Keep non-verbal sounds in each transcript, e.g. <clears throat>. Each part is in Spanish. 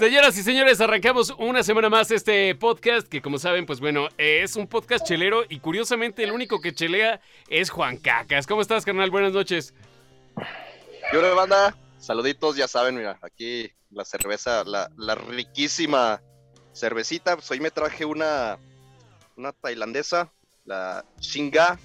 Señoras y señores, arrancamos una semana más este podcast que como saben, pues bueno, es un podcast chelero y curiosamente el único que chelea es Juan Cacas. ¿Cómo estás, carnal? Buenas noches. Yo, banda, saluditos, ya saben, mira, aquí la cerveza, la, riquísima cervecita. Pues hoy me traje una, una tailandesa, la Shinga.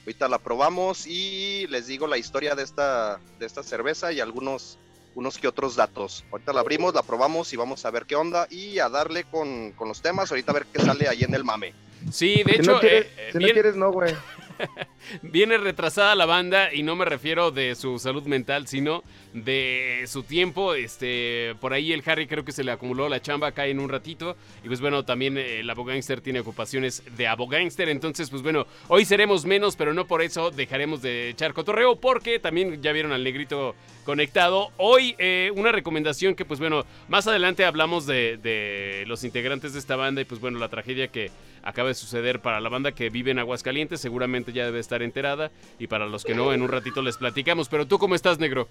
Ahorita la probamos y les digo la historia de esta, de esta cerveza y algunos unos que otros datos. Ahorita la abrimos, la probamos y vamos a ver qué onda y a darle con, con los temas. Ahorita a ver qué sale ahí en el mame. Sí, de hecho. Eh, eh, si no quieres, no, güey. <laughs> Viene retrasada la banda y no me refiero de su salud mental, sino de su tiempo. Este, por ahí el Harry creo que se le acumuló la chamba acá en un ratito. Y pues bueno, también el abogánster tiene ocupaciones de abogánster. Entonces, pues bueno, hoy seremos menos, pero no por eso dejaremos de echar cotorreo, porque también ya vieron al negrito conectado. Hoy eh, una recomendación que pues bueno, más adelante hablamos de los integrantes de esta banda y pues bueno, la tragedia que acaba de suceder para la banda que vive en Aguascalientes. Seguramente ya debe estar enterada. Y para los que no, en un ratito les platicamos. Pero tú, ¿cómo estás, negro?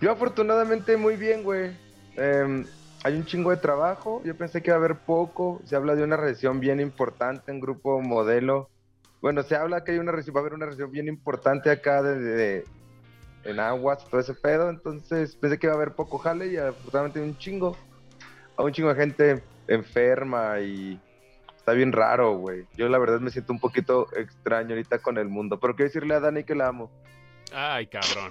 Yo afortunadamente muy bien, güey. Em, hay un chingo de trabajo. Yo pensé que iba a haber poco. Se habla de una recesión bien importante en Grupo Modelo. Bueno, se habla que hay una va a haber una recesión bien importante acá de, en Aguas, todo ese pedo. Entonces pensé que iba a haber poco jale y afortunadamente un chingo. A un chingo de gente enferma y está bien raro, güey. Yo la verdad me siento un poquito extraño ahorita con el mundo. Pero quiero decirle a Dani que la amo. Ay, cabrón.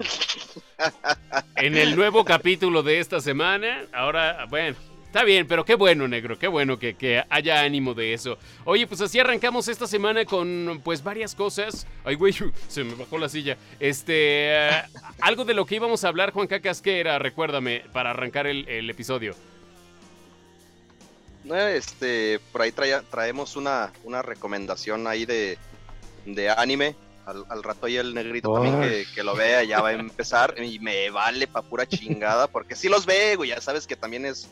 en el nuevo capítulo de esta semana, ahora, bueno, Está bien, pero qué bueno, negro, qué bueno que, que, haya ánimo de eso. Oye, pues así arrancamos esta semana con pues varias cosas. Ay, güey, <laughs> se me bajó la silla. Este, eh, algo de lo que íbamos a hablar, Juan Cacas, ¿qué era? Recuérdame, para arrancar el episodio. Este, por ahí traemos una, una recomendación ahí de, de anime. Al, rato ahí el negrito también que, lo vea, ya va a empezar. Y me vale pa' pura chingada, porque sí los ve, güey, ya sabes que también es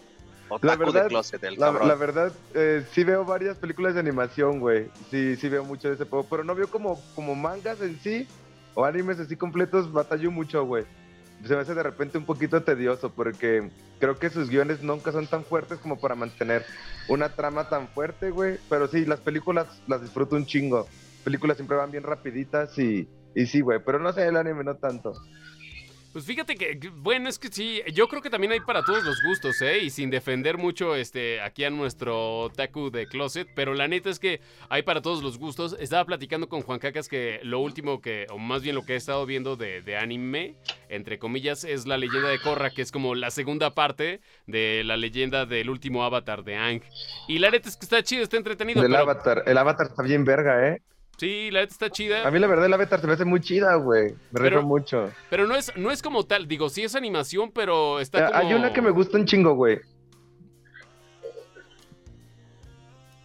la verdad, de closet el la, la, verdad, eh, sí veo varias películas de animación, güey, sí, sí veo mucho de ese juego, pero no veo como, como mangas en sí, o animes así completos, batallo mucho, güey se me hace de repente un poquito tedioso porque creo que sus guiones nunca son tan fuertes como para mantener una trama tan fuerte, güey. Pero sí, las películas las disfruto un chingo. Películas siempre van bien rapiditas y, y sí, güey. Pero no sé, el anime no tanto. Pues fíjate que, bueno, es que sí, yo creo que también hay para todos los gustos, ¿eh? Y sin defender mucho este, aquí a nuestro Taku de Closet, pero la neta es que hay para todos los gustos. Estaba platicando con Juan Cacas que lo último que, o más bien lo que he estado viendo de, de anime, entre comillas, es la leyenda de Korra, que es como la segunda parte de la leyenda del último avatar de Ang. Y la neta es que está chido, está entretenido. El avatar, el avatar está bien verga, ¿eh? Sí, la neta está chida. A mí la verdad la Avatar se me hace muy chida, güey. Me refiero mucho. Pero no es, no es como tal, digo, sí es animación, pero está como... Hay una que me gusta un chingo, güey.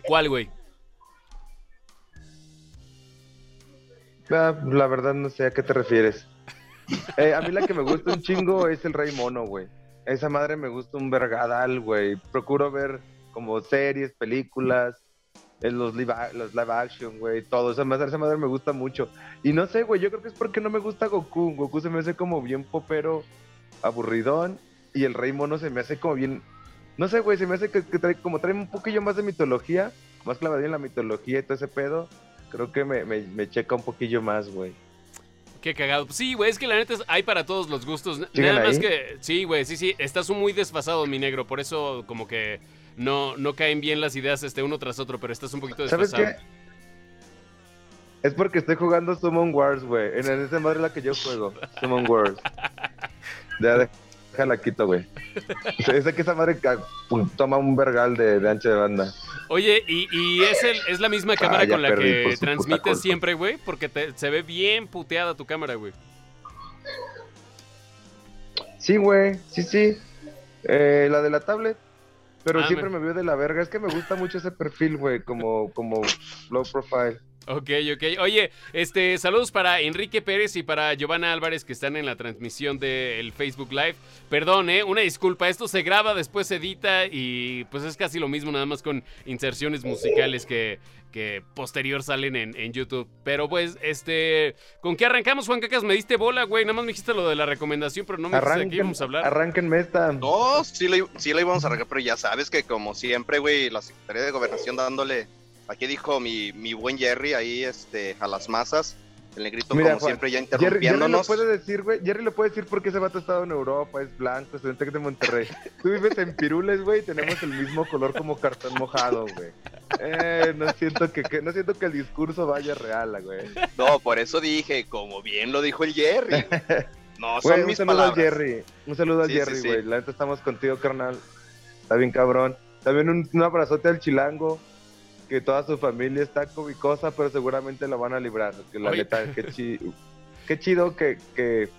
¿Cuál, güey? Ah, la verdad no sé a qué te refieres. Eh, a mí la que me gusta un chingo es el Rey Mono, güey. Esa madre me gusta un vergadal, güey. Procuro ver como series, películas, los live, los live action, güey, todo. Esa madre, esa madre me gusta mucho. Y no sé, güey, yo creo que es porque no me gusta Goku. Goku se me hace como bien popero, aburridón. Y el Rey Mono se me hace como bien. No sé, güey, se me hace que, trae, como trae un poquillo más de mitología, más clavadilla en la mitología y todo ese pedo. Creo que me, me, checa un poquillo más, güey. Qué cagado. Sí, güey, es que la neta hay para todos los gustos. Nada más que. Sí, güey, sí, sí. Estás muy desfasado, mi negro. Por eso, como que no, no caen bien las ideas este uno tras otro, pero estás un poquito desfasado. ¿Sabes qué? Es porque estoy jugando Summon Wars, güey. En esa madre la que yo juego. Summon Wars. Ya, <laughs> déjala quito, güey. Sé que esa madre toma un vergal de, de ancha de banda. Oye, ¿y, y es, el, es la misma cámara con la que transmites siempre, güey? Porque se ve bien puteada tu cámara, güey. Sí, güey. Sí, sí. Eh, la de la tablet. Pero ah, siempre me... veo de la verga. Es que me gusta mucho ese perfil, güey, como, como low profile. Ok, ok. Oye, este, saludos para Enrique Pérez y para Giovanna Álvarez que están en la transmisión del Facebook Live. Perdón, eh, una disculpa, esto se graba, después se edita y pues es casi lo mismo, nada más con inserciones musicales que, que posterior salen en, YouTube. Pero pues, este, ¿con qué arrancamos, Juan Cacas? Me diste bola, güey, nada más me dijiste lo de la recomendación, pero no me dijiste de qué íbamos a hablar. Arránquenme esta. No, sí la, sí la íbamos a arrancar, pero ya sabes que como siempre, güey, la Secretaría de Gobernación dándole Aquí dijo mi, mi buen Jerry ahí este, a las masas. El negrito, como siempre, ya interrumpiéndonos. Jerry, lo puede decir, güey. Jerry lo puede decir porque ese vato ha estado en Europa, es blanco, estudiante de Monterrey. Tú vives en Pirules, güey, y tenemos el mismo color como cartón mojado, güey. Eh, no siento que, no siento que el discurso vaya real, güey. No, por eso dije, como bien lo dijo el Jerry. No, son mis un saludo al Jerry. Un saludo al Jerry, güey. La neta estamos contigo, carnal. Está bien cabrón. También un, un abrazote al chilango que toda su familia está cobicosa, pero seguramente la van a librar. Que la neta, qué, chido que, que,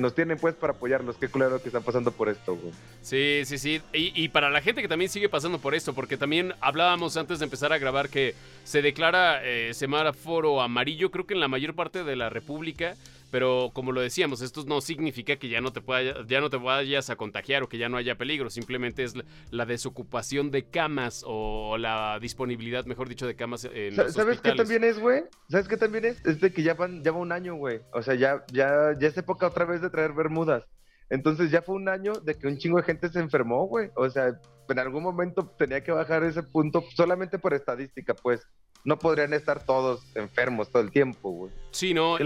nos tienen pues para apoyarlos. Qué culero que están pasando por esto, güey. Sí, sí, sí. Y, para la gente que también sigue pasando por esto, porque también hablábamos antes de empezar a grabar que se declara eh, semáforo amarillo, creo que en la mayor parte de la República. Pero como lo decíamos, esto no significa que ya no te pueda, ya no te vayas a contagiar o que ya no haya peligro. Simplemente es la desocupación de camas o la disponibilidad, mejor dicho, de camas en los ¿Sabes qué también es, güey? ¿Sabes qué también es? Es de que ya van, ya va un año, güey. O sea, ya, ya, ya es época otra vez de traer bermudas. Entonces ya fue un año de que un chingo de gente se enfermó, güey. O sea, en algún momento tenía que bajar ese punto solamente por estadística, pues no podrían estar todos enfermos todo el tiempo, güey. Sí, no,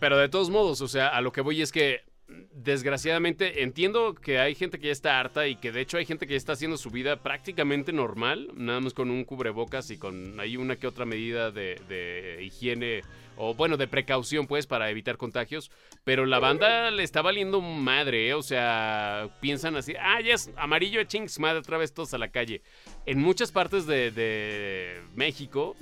pero de todos modos, o sea, a lo que voy es que desgraciadamente entiendo que hay gente que ya está harta y que de hecho hay gente que ya está haciendo su vida prácticamente normal, nada más con un cubrebocas y con ahí una que otra medida de, de higiene o bueno, de precaución pues para evitar contagios, pero la banda le está valiendo madre, ¿eh? o sea, piensan así, ah, ya es amarillo, chings, madre, otra vez todos a la calle. En muchas partes de, de México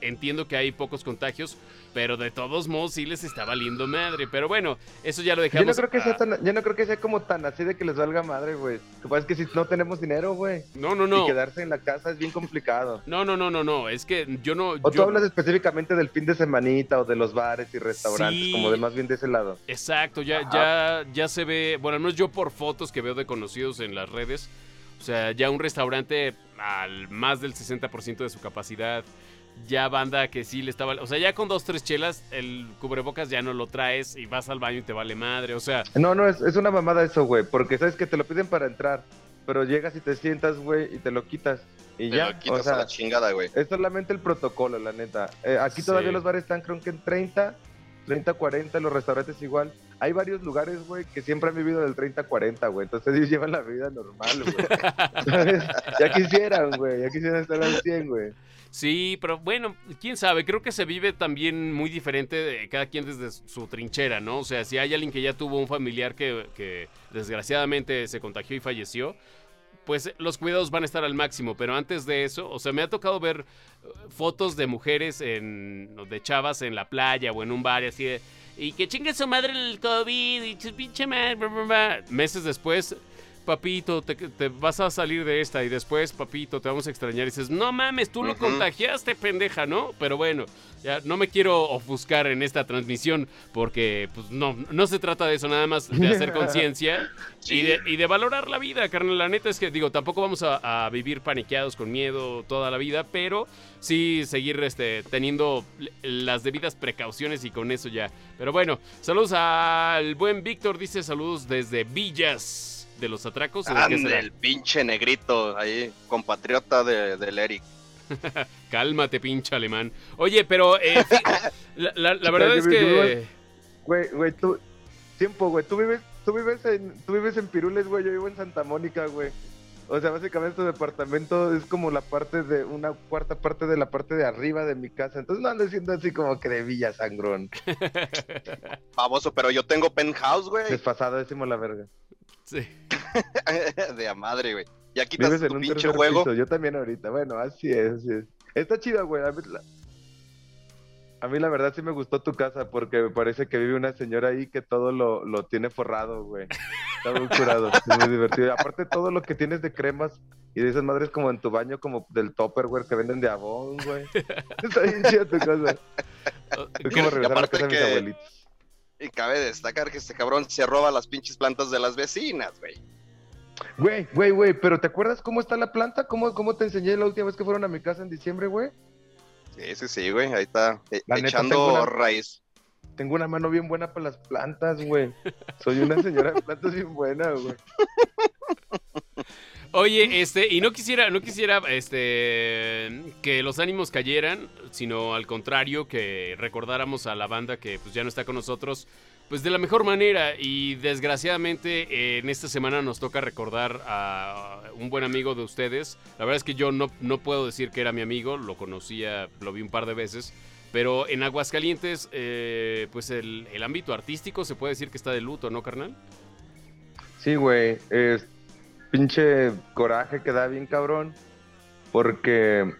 entiendo que hay pocos contagios, pero de todos modos sí les está valiendo madre. Pero bueno, eso ya lo dejamos. Yo no creo que sea, tan, yo no creo que sea como tan así de que les valga madre, güey. Lo que pasa es que si no tenemos dinero, güey. No, no, no. Y quedarse en la casa es bien complicado. <laughs> No, no, no, no, no. Es que yo no. O tú hablas específicamente del fin de semanita o de los bares y restaurantes, como de más bien de ese lado. Exacto, ya, ya, ya se ve. Bueno, al menos yo por fotos que veo de conocidos en las redes. O sea, ya un restaurante al más del 60% de su capacidad ya banda que sí le estaba. O sea, ya con dos, tres chelas, el cubrebocas ya no lo traes y vas al baño y te vale madre. O sea. No, no, es, es una mamada eso, güey. Porque sabes que te lo piden para entrar. Pero llegas y te sientas, güey, y te lo quitas. Y ya. Lo quitas a la chingada, güey. Es solamente el protocolo, la neta. Eh, aquí todavía los bares están, creo que en 30, 30, 40, los restaurantes igual. Hay varios lugares, güey, que siempre han vivido del 30-40, güey. Entonces ellos llevan la vida normal, güey. <laughs> ya quisieran, güey. Ya quisieran estar al 100, güey. Sí, pero bueno, quién sabe, creo que se vive también muy diferente de cada quien desde su trinchera, ¿no? O sea, si hay alguien que ya tuvo un familiar que, desgraciadamente se contagió y falleció, pues los cuidados van a estar al máximo, pero antes de eso, o sea, me ha tocado ver uh, fotos de mujeres en, de chavas en la playa o en un bar y así de, y que chingue su madre el COVID y pinche madre, meses después papito, te, vas a salir de esta y después, papito, te vamos a extrañar. Y dices, no mames, tú lo contagiaste, pendeja, ¿no? Pero bueno, ya no me quiero ofuscar en esta transmisión porque, pues, no, no se trata de eso, nada más de hacer <laughs> conciencia y, de, y de valorar la vida, carnal. La neta es que, digo, tampoco vamos a, a, vivir paniqueados con miedo toda la vida, pero sí seguir este, teniendo las debidas precauciones y con eso ya. Pero bueno, saludos al buen Víctor, dice saludos desde Villas de los atracos? el pinche negrito, ahí, compatriota de, del Eric. <laughs> Cálmate, pinche alemán. Oye, pero eh, <laughs> la, verdad es que... Güey, güey, tú... Tiempo, güey, tú vives, tú vives en, tú vives en Pirules, güey, yo vivo en Santa Mónica, güey. O sea, básicamente tu departamento es como la parte de, una cuarta parte de la parte de arriba de mi casa. Entonces no ando siendo así como que de Villa Sangrón. <laughs> Famoso, pero yo tengo penthouse, güey. Desfasado, decimos la verga. Sí. <laughs> de a madre, güey. Ya quitas tu pinche juego. Yo también ahorita. Bueno, así es, así es. Está chido, güey. A mí, la... verdad sí me gustó tu casa porque me parece que vive una señora ahí que todo lo, lo tiene forrado, güey. Está muy curado, <laughs> es muy divertido. Aparte todo lo que tienes de cremas y de esas madres como en tu baño, como del Topperware que venden de Avon, güey. <laughs> Está bien chida tu casa. Es como regresar a la casa de mis que- abuelitos. Y cabe destacar que este cabrón se roba las pinches plantas de las vecinas, güey. Güey, güey, güey, pero ¿te acuerdas cómo está la planta? ¿Cómo, ¿Cómo te enseñé la última vez que fueron a mi casa en diciembre, güey? Sí, sí, sí, güey. Ahí está. La neta, echando una- raíz. Tengo una mano bien buena para las plantas, güey. Soy una señora de plantas bien buena, güey. <laughs> Oye, este, y no quisiera, no quisiera, este, que los ánimos cayeran, sino al contrario, que recordáramos a la banda que pues ya no está con nosotros, pues de la mejor manera. Y desgraciadamente eh, en esta semana nos toca recordar a un buen amigo de ustedes. La verdad es que yo no, no puedo decir que era mi amigo, lo conocía, lo vi un par de veces. Pero en Aguascalientes, eh, pues el, el ámbito artístico se puede decir que está de luto, ¿no, carnal? Sí, güey. Pinche coraje que da bien cabrón. Porque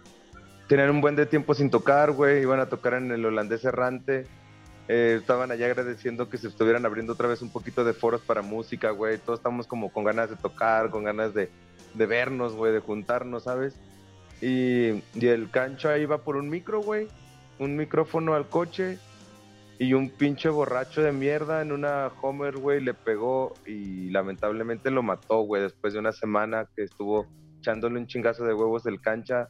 tenían un buen de tiempo sin tocar, güey. Iban a tocar en el holandés errante. Eh, estaban allá agradeciendo que se estuvieran abriendo otra vez un poquito de foros para música, güey. Todos estamos como con ganas de tocar, con ganas de, vernos, güey, de juntarnos, ¿sabes? Y, y el cancha iba por un micro, güey. Un micrófono al coche. Y un pinche borracho de mierda en una Homer, güey, le pegó y lamentablemente lo mató, güey, después de una semana que estuvo echándole un chingazo de huevos del cancha.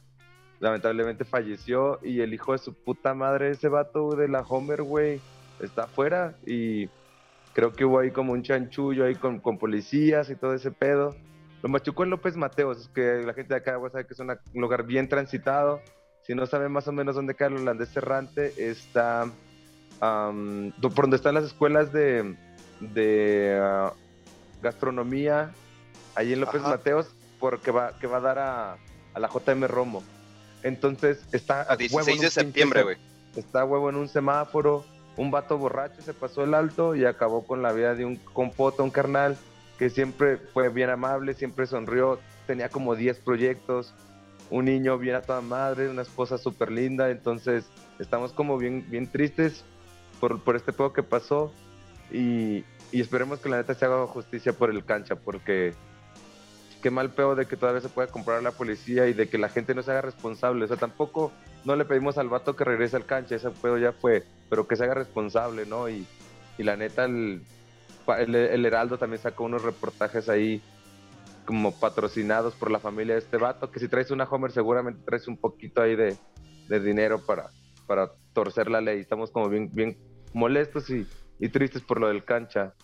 Lamentablemente falleció y el hijo de su puta madre, ese vato de la Homer, güey, está afuera y creo que hubo ahí como un chanchullo ahí con, con policías y todo ese pedo. Lo machucó en López Mateos, es que la gente de acá sabe que es una- un lugar bien transitado. Si no saben más o menos dónde queda el holandés errante, está do- por donde están las escuelas de, de ah, gastronomía, ahí en López Ajá. Mateos, porque va, que va a dar a, a la JM Romo. Entonces está A huevo en 16 un de septiembre, güey. Está huevo en un semáforo, un vato borracho se pasó el alto y acabó con la vida de un compota, un carnal que siempre fue bien amable, siempre sonrió, tenía como 10 proyectos, un niño bien a toda madre, una esposa súper linda, entonces estamos como bien, bien tristes por, por este pedo que pasó y, y esperemos que la neta se haga justicia por el cancha, porque qué mal pedo de que todavía se pueda comprar a la policía y de que la gente no se haga responsable, o sea, tampoco no le pedimos al vato que regrese al cancha, ese pedo ya fue, pero que se haga responsable, ¿no? Y, y la neta, el, el, el Heraldo también sacó unos reportajes ahí como patrocinados por la familia de este vato, que si traes una Homer seguramente traes un poquito ahí de, de dinero para, para torcer la ley. Estamos como bien, bien molestos y, y tristes por lo del cancha.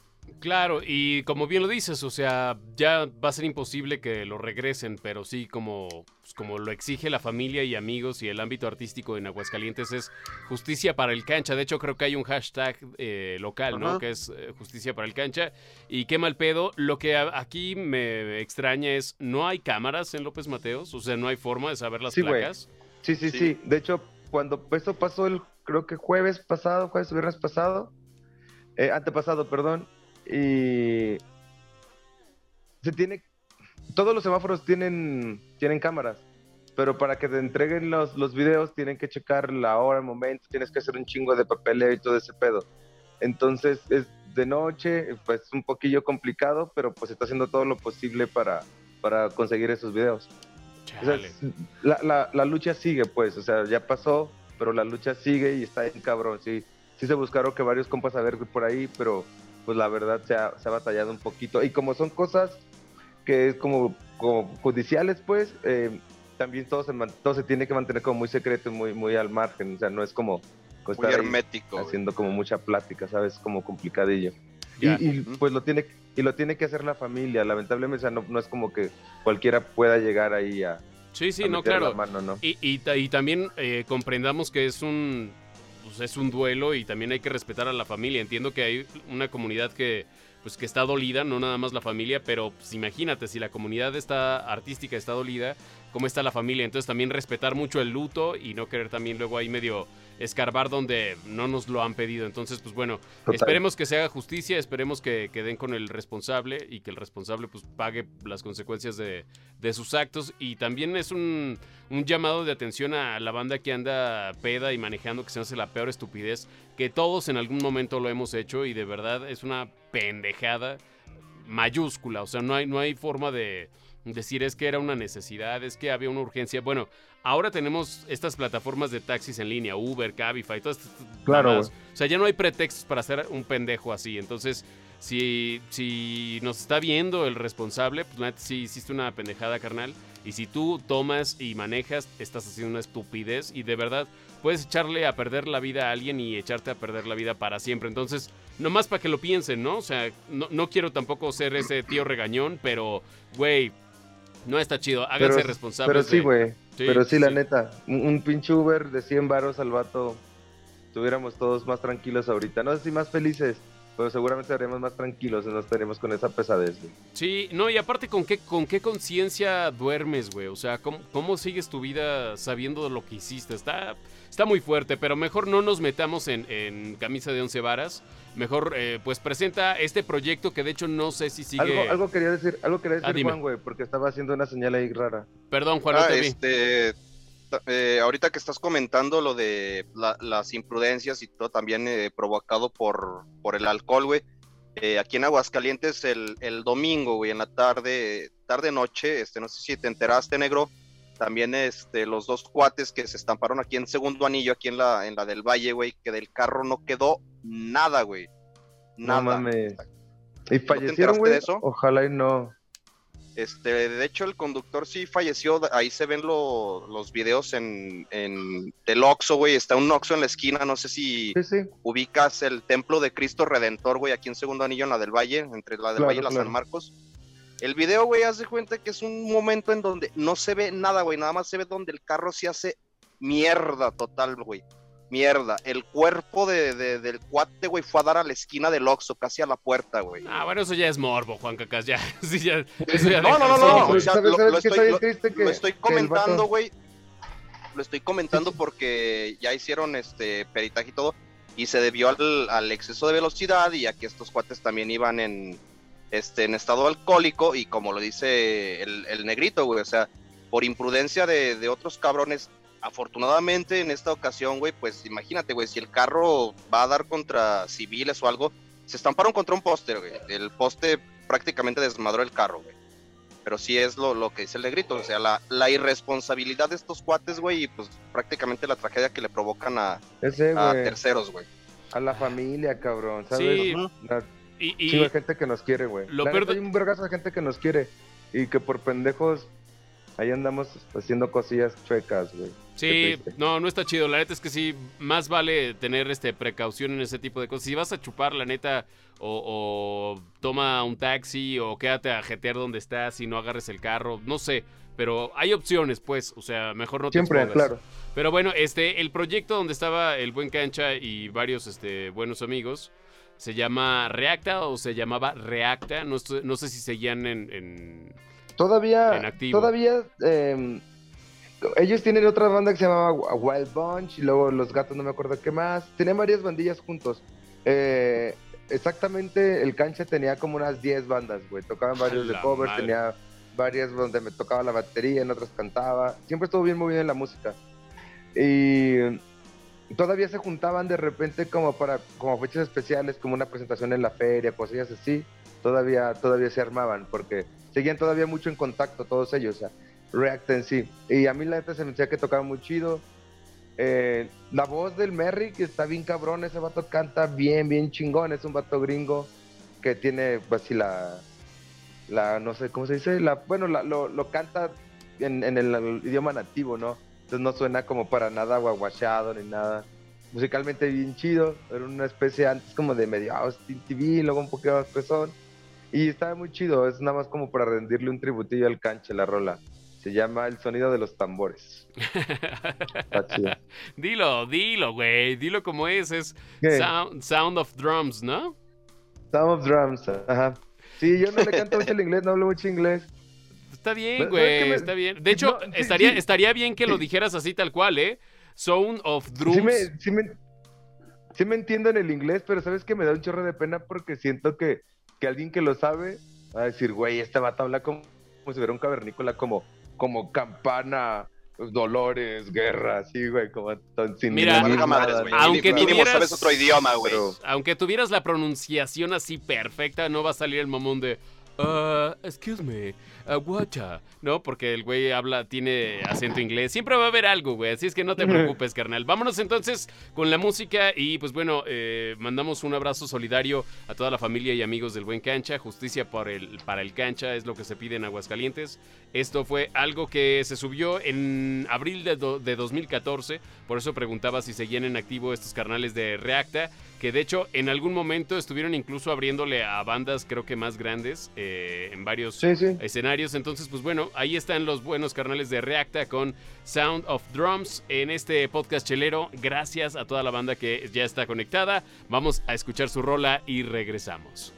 Claro, y como bien lo dices, o sea, ya va a ser imposible que lo regresen, pero sí, como, pues, como lo exige la familia y amigos y el ámbito artístico en Aguascalientes es justicia para el cancha. De hecho, creo que hay un hashtag eh, local, ¿no? Ajá. Que es eh, justicia para el cancha. Y qué mal pedo. Lo que a- aquí me extraña es, no hay cámaras en López Mateos, o sea, no hay forma de saber las Sí, placas. Sí, sí, Sí. sí, De hecho, cuando eso pasó el, creo que jueves pasado, jueves viernes pasado, eh, antepasado, perdón, y se tiene, todos los semáforos tienen, tienen cámaras, pero para que te entreguen los, los videos tienen que checar la hora, el momento, tienes que hacer un chingo de papeleo y todo ese pedo. Entonces es de noche, pues un poquillo complicado, pero pues está haciendo todo lo posible para, para conseguir esos videos. O sea, la, la, la lucha sigue, pues, o sea, ya pasó, pero la lucha sigue y está en cabrón, sí. Sí se buscaron que varios compas a ver por ahí, pero pues la verdad se ha, se ha batallado un poquito. Y como son cosas que es como, como judiciales, pues, eh, también todo se, todo se tiene que mantener como muy secreto y muy, muy al margen, o sea, no es como, como Muy hermético. haciendo como mucha plática, ¿sabes? Como complicadillo. Y, y, pues lo tiene y lo tiene que hacer la familia, lamentablemente, o sea, no, no es como que cualquiera pueda llegar ahí a, Sí, sí, no, claro. la mano, ¿no? Y, y también eh, comprendamos que es un, pues es un duelo y también hay que respetar a la familia. Entiendo que hay una comunidad que, pues, que está dolida, no nada más la familia, pero pues, imagínate, si la comunidad está artística está dolida, ¿cómo está la familia? Entonces también respetar mucho el luto y no querer también luego ahí medio escarbar donde no nos lo han pedido. Entonces, pues bueno, Total. esperemos que se haga justicia, esperemos que, que den con el responsable y que el responsable pues pague las consecuencias de, de sus actos. Y también es un, un llamado de atención a la banda que anda peda y manejando, que se hace la peor estupidez, que todos en algún momento lo hemos hecho y de verdad es una pendejada. mayúscula, o sea, no hay, no hay forma de decir es que era una necesidad, es que había una urgencia. Bueno, ahora tenemos estas plataformas de taxis en línea, Uber, Cabify, todas estas Claro. O sea, ya no hay pretextos para hacer un pendejo así. Entonces, si, si nos está viendo el responsable, pues sí hiciste una pendejada, carnal. Y si tú tomas y manejas, estás haciendo una estupidez y de verdad puedes echarle a perder la vida a alguien y echarte a perder la vida para siempre. Entonces, nomás para que lo piensen, ¿no? O sea, no, no quiero tampoco ser ese tío regañón, pero, güey, no está chido. Háganse Pero- responsables. Pero sí, de- güey. Sí, pero sí, la neta. Un, un pinche Uber de 100 varos al vato. Estuviéramos todos más tranquilos ahorita. No sé si más felices, pero seguramente estaríamos más tranquilos y no estaríamos con esa pesadez, güey. Sí, no, y aparte, ¿con qué, con qué conciencia duermes, güey? O sea, ¿cómo, ¿cómo sigues tu vida sabiendo lo que hiciste? Está, está muy fuerte, pero mejor no nos metamos en, en camisa de once varas. Mejor, eh, pues, presenta este proyecto que de hecho no sé si sigue... Algo, algo quería decir, algo quería Ah, decir. Juan, güey, porque estaba haciendo una señal ahí rara. Perdón, Juan, no Ah, te vi. este, eh, ahorita que estás comentando lo de la- las imprudencias y todo también eh, provocado por, por el alcohol, güey. Eh, aquí en Aguascalientes el, el domingo, güey, en la tarde, tarde noche, este, no sé si te enteraste, negro. También este, los dos cuates que se estamparon aquí en segundo anillo, aquí en la, en la del Valle, güey, que del carro no quedó nada, güey. Nada. No mames. ¿Y fallecieron, güey? Ojalá y no. Este, de hecho, el conductor sí falleció. Ahí se ven lo- los videos en, en del Oxxo, güey. Está un Oxxo en la esquina. No sé si Sí, sí. ubicas el templo de Cristo Redentor, güey, aquí en Segundo Anillo, en la del Valle, entre la del Claro, Valle y la claro. San Marcos. El video, güey, haz de cuenta que es un momento en donde no se ve nada, güey. Nada más se ve donde el carro se hace mierda total, güey. Mierda. El cuerpo de, de- del cuate, güey, fue a dar a la esquina del Oxxo, casi a la puerta, güey. Ah, bueno, eso ya es morbo, Juan Cacas, ya. <laughs> Sí, ya eso ya No, no, no, no, sí, güey. o sea, ¿Sabes, lo- sabes lo qué estoy- lo-? Que, lo que comentando, güey. Lo estoy comentando porque ya hicieron este peritaje y todo. Y se debió al, al exceso de velocidad. Y aquí estos cuates también iban en este en estado alcohólico. Y como lo dice el, el negrito, güey. O sea, por imprudencia de, de otros cabrones. Afortunadamente en esta ocasión, güey, pues imagínate, güey, si el carro va a dar contra civiles o algo, se estamparon contra un poste, güey. El poste prácticamente desmadró el carro, güey. Pero sí es lo, lo que dice el negrito, o sea, la, la irresponsabilidad de estos cuates, güey, y pues prácticamente la tragedia que le provocan a, Ese, a güey. terceros, güey. A la familia, cabrón, ¿sabes? Sí. La y, y- chingo de gente que nos quiere, güey. Hay un vergazo de gente que nos quiere y que por pendejos ahí andamos haciendo cosillas chuecas, güey. Sí, no, no está chido. La neta es que sí, más vale tener este precaución en ese tipo de cosas. Si vas a chupar, la neta, o, o toma un taxi, o quédate a jetear donde estás y no agarres el carro, no sé. Pero hay opciones, pues, o sea, mejor no te Siempre, expongas. claro. Pero bueno, este, el proyecto donde estaba el buen cancha y varios este, buenos amigos, se llama Reacta o se llamaba Reacta. No, estoy- no sé si seguían en, en- Todavía, En activo. todavía, eh, ellos tienen otra banda que se llamaba Wild Bunch y luego Los Gatos, no me acuerdo qué más. Tenían varias bandillas juntos. Eh, exactamente, el cancha tenía como unas 10 bandas, güey. Tocaban varios de covers, madre. tenía varias donde me tocaba la batería, en otras cantaba. Siempre estuvo bien movido en la música. Y todavía se juntaban de repente como para como fechas especiales, como una presentación en la feria, cosillas así. Todavía, todavía se armaban porque seguían todavía mucho en contacto todos ellos, o sea, React en sí. Y a mí la neta se me decía que tocaba muy chido. Eh, la voz del Merry, que está bien cabrón, ese vato canta bien, bien chingón, es un vato gringo que tiene, pues sí, la, la no sé, ¿cómo se dice? La, bueno, la- lo, lo canta en, en el idioma nativo, ¿no? Entonces no suena como para nada guaguachado ni nada. Musicalmente bien chido, era una especie antes como de medio Austin TV, luego un poquito más pesón. Y estaba muy chido, es nada más como para rendirle un tributillo al canche la rola. Se llama El sonido de los tambores. Está chido. <laughs> Dilo, dilo, güey. Dilo como es. Es sound, sound of Drums, ¿no? Sound of Drums, ajá. Sí, yo no le canto mucho el inglés, no hablo mucho inglés. Está bien, ¿Sabes güey. Está bien. De hecho, No, sí, estaría, sí. estaría bien que lo dijeras así tal cual, ¿eh? Sound of Drums. Sí me, sí, me, sí me entiendo en el inglés, pero sabes que me da un chorro de pena porque siento que, que alguien que lo sabe va a decir, güey, este vato habla como, como si fuera un cavernícola, como, como campana, dolores, guerra, así, güey, como tan- sin Mira, madres. Aunque Mínimo tuvieras- sabes otro idioma, güey. Pero- Aunque tuvieras la pronunciación así perfecta, no va a salir el mamón de uh, excuse me, uh, guacha, ¿no? Porque el güey habla, tiene acento inglés. Siempre va a haber algo, güey, así es que no te <laughs> preocupes, carnal. Vámonos entonces con la música y pues bueno, eh, mandamos un abrazo solidario a toda la familia y amigos del Buen Cancha. Justicia por el, para el Cancha es lo que se pide en Aguascalientes. Esto fue algo que se subió en abril de, do- de 2014, por eso preguntaba si seguían en activo estos carnales de Reacta, que de hecho en algún momento estuvieron incluso abriéndole a bandas creo que más grandes eh, en varios Sí, sí. escenarios. Entonces, pues bueno, ahí están los buenos carnales de Reacta con Sound of Drums en este podcast chelero. Gracias a toda la banda que ya está conectada. Vamos a escuchar su rola y regresamos.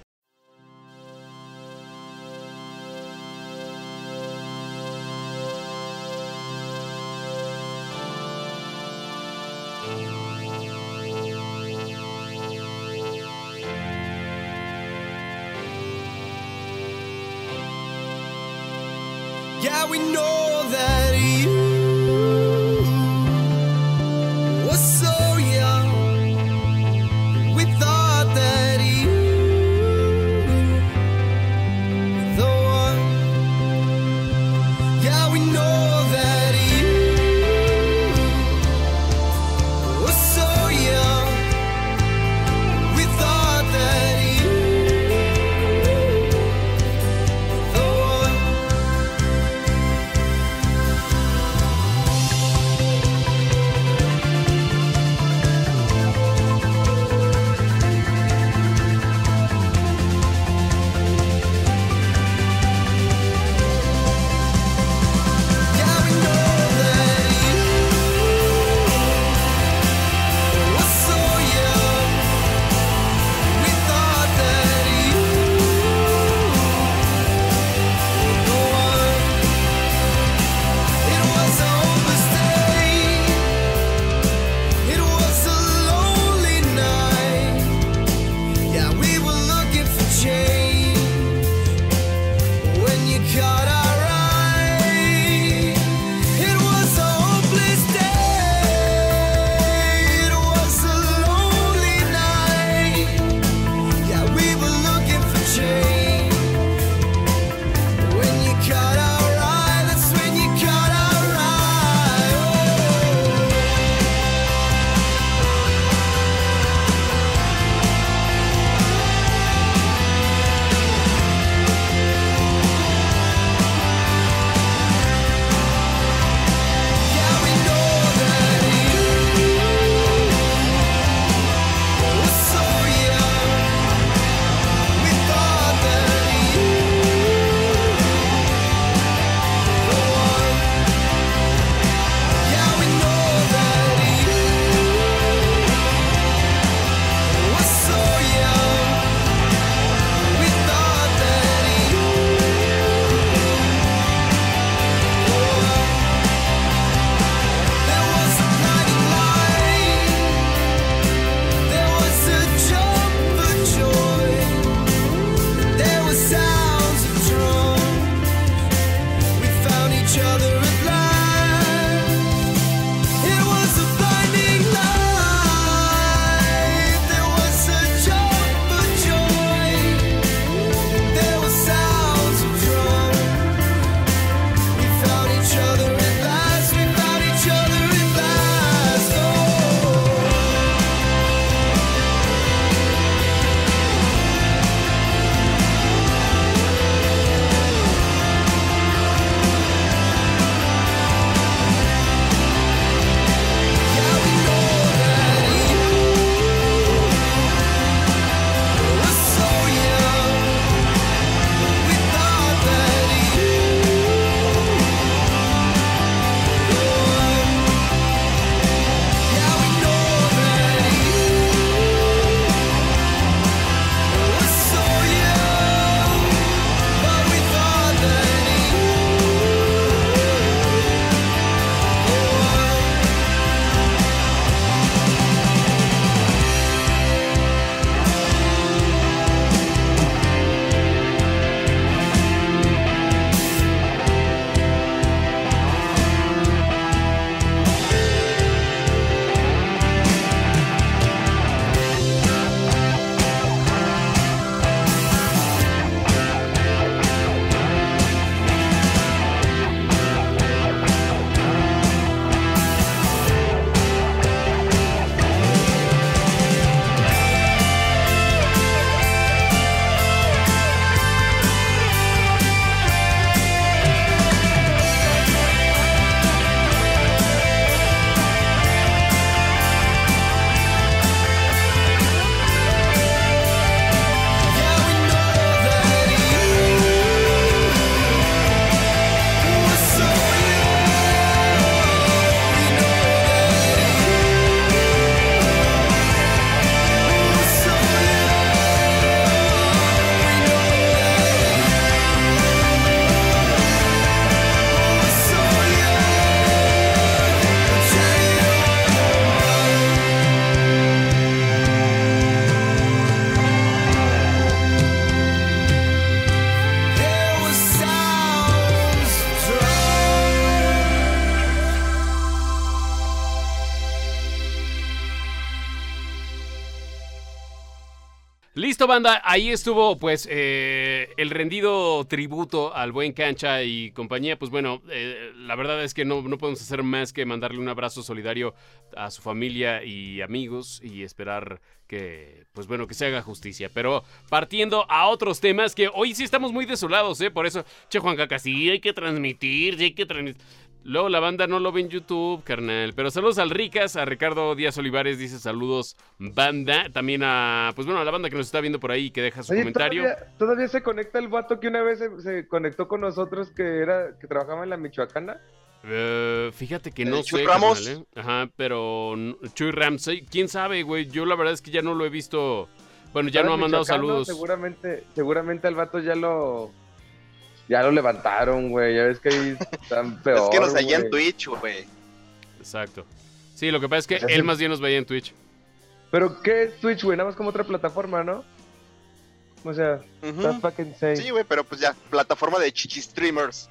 Banda. Ahí estuvo, pues, eh, el rendido tributo al buen cancha y compañía. Pues bueno, eh, la verdad es que no, no podemos hacer más que mandarle un abrazo solidario a su familia y amigos y esperar que, pues bueno, que se haga justicia. Pero partiendo a otros temas que hoy sí estamos muy desolados, ¿eh? Por eso, che, Juan Caca, sí hay que transmitir, sí hay que transmitir. Luego la banda no lo ve en YouTube, carnal. Pero saludos al Ricas, a Ricardo Díaz Olivares dice saludos, banda. También a, pues bueno, a la banda que nos está viendo por ahí que deja su Oye, comentario. ¿todavía, todavía se conecta el vato que una vez se, se conectó con nosotros que era que trabajaba en la Michoacana. Eh, fíjate que ¿El no Chuy sé, Ramos? carnal, ¿eh? Ajá, pero Chuy Ramsey, quién sabe, güey. Yo la verdad es que ya no lo he visto. Bueno, ya no ha mandado saludos. Seguramente, seguramente al vato ya lo ya lo levantaron, güey. Ya ves que ahí están peor. <laughs> es que nos allá en. Twitch, güey. Exacto. Sí, lo que pasa es que él más bien nos veía en Twitch. Pero ¿qué es Twitch, güey? Nada más como otra plataforma, ¿no? O sea, está fucking insane. Sí, güey, pero pues ya, plataforma de chichi streamers.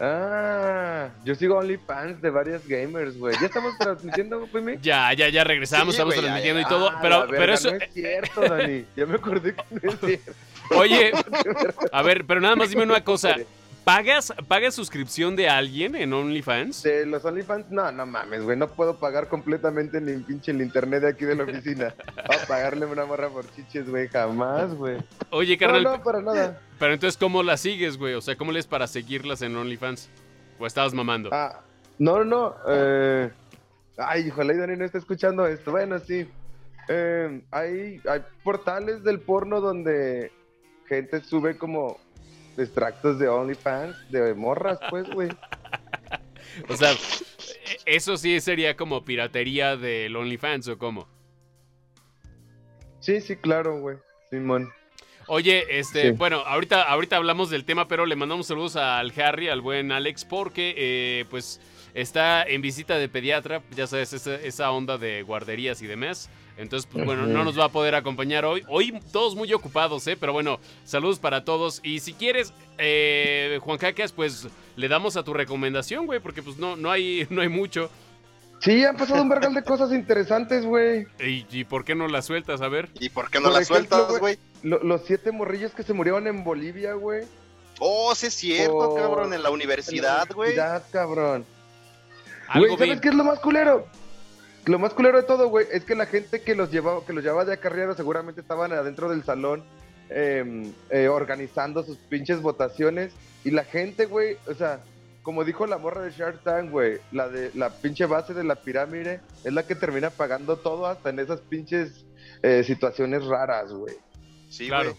Ah, yo sigo OnlyFans de varias gamers, güey. ¿Ya estamos transmitiendo, <laughs> Pimi? Ya, ya, ya regresamos, Sí, estamos transmitiendo ya. y todo. Ah, pero, la pero verga, eso. No es cierto, Dani. Ya me acordé que no es cierto. <laughs> Oye, <laughs> a ver, pero nada más dime una cosa. ¿Pagas, ¿Pagas suscripción de alguien en OnlyFans? De los OnlyFans, no, no mames, güey. No puedo pagar completamente ni pinche el internet de aquí de la oficina. <laughs> Voy a pagarle una morra por chiches, güey. Jamás, güey. Oye, No, carnal, no, para nada. pero entonces, ¿cómo las sigues, güey? O sea, ¿cómo lees para seguirlas en OnlyFans? ¿O estabas mamando? Ah, no, no, no. Eh... Ay, ojalá y Dani no esté escuchando esto. Bueno, sí. Eh, hay, hay portales del porno donde gente sube como extractos de OnlyFans, de morras, pues, güey. <laughs> O sea, eso sí sería como piratería del OnlyFans o cómo. Sí, sí, claro, güey. Simón. Oye, este, Sí. bueno, ahorita, ahorita hablamos del tema, pero le mandamos saludos al Harry, al buen Alex, porque eh, pues está en visita de pediatra, ya sabes, esa, esa onda de guarderías y demás. Entonces, pues bueno, no nos va a poder acompañar hoy. Hoy todos muy ocupados, ¿eh? Pero bueno, saludos para todos. Y si quieres, eh, Juan Cacas, pues le damos a tu recomendación, güey, porque pues no, no, hay, <laughs> no hay mucho. Sí, han pasado un vergal de cosas interesantes, güey. <laughs> ¿Y, y por qué no la sueltas? A ver. ¿Y por qué no Por la ejemplo, sueltas, güey? Lo- los siete morrillos que se murieron en Bolivia, güey. Oh, sí es cierto, cabrón, en la En universidad, la güey. universidad, cabrón. Güey, ¿sabes qué es lo más culero? Lo más culero de todo, güey, es que la gente que los llevaba, que los llevaba de acarreado seguramente estaban adentro del salón eh, eh, organizando sus pinches votaciones. Y la gente, güey, o sea, como dijo la morra de Shark Tank, güey, la de la pinche base de la pirámide es la que termina pagando todo hasta en esas pinches eh, situaciones raras, güey. Sí, Claro.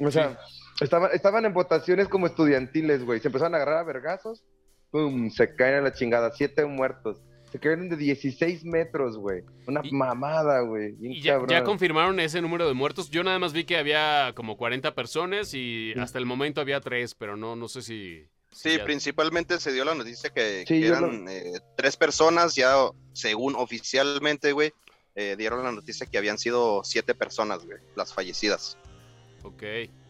O sea, estaban, estaban en votaciones como estudiantiles, güey. Se empezaron a agarrar a vergazos. Pum, se caen a la chingada. Siete muertos. Se cayeron de 16 metros, güey. Una Y- mamada, güey. Bien Y ya, confirmaron ese número de muertos. Yo nada más vi que había como 40 personas y Sí. hasta el momento había tres, pero no, no sé si. si Sí, ya- principalmente se dio la noticia que, Sí, que eran eh, tres personas, ya según oficialmente, güey, eh, dieron la noticia que habían sido siete personas, güey, las fallecidas. Ok.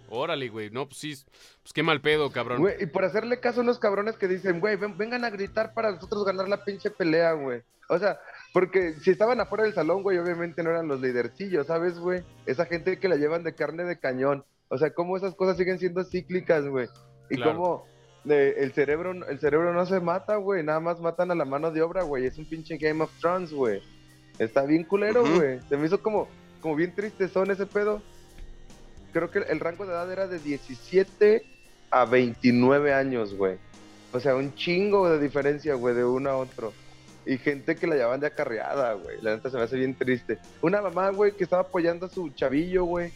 Órale, güey. No, pues sí. Pues qué mal pedo, cabrón. Güey, y por hacerle caso a unos cabrones que dicen, güey, ven- vengan a gritar para nosotros ganar la pinche pelea, güey. O sea, porque si estaban afuera del salón, güey, obviamente no eran los lidercillos, ¿sabes, güey? Esa gente que la llevan de carne de cañón. O sea, cómo esas cosas siguen siendo cíclicas, güey. Y Claro. cómo eh, el cerebro el cerebro no se mata, güey. Nada más matan a la mano de obra, güey. Es un pinche Game of Thrones, güey. Está bien culero, güey. Se me hizo como, como bien tristezón ese pedo. Creo que el rango de edad era de 17 a 29 años, güey. O sea, un chingo de diferencia, güey, de uno a otro. Y gente que la llevaban de acarreada, güey. La neta se me hace bien triste. Una mamá, güey, que estaba apoyando a su chavillo, güey.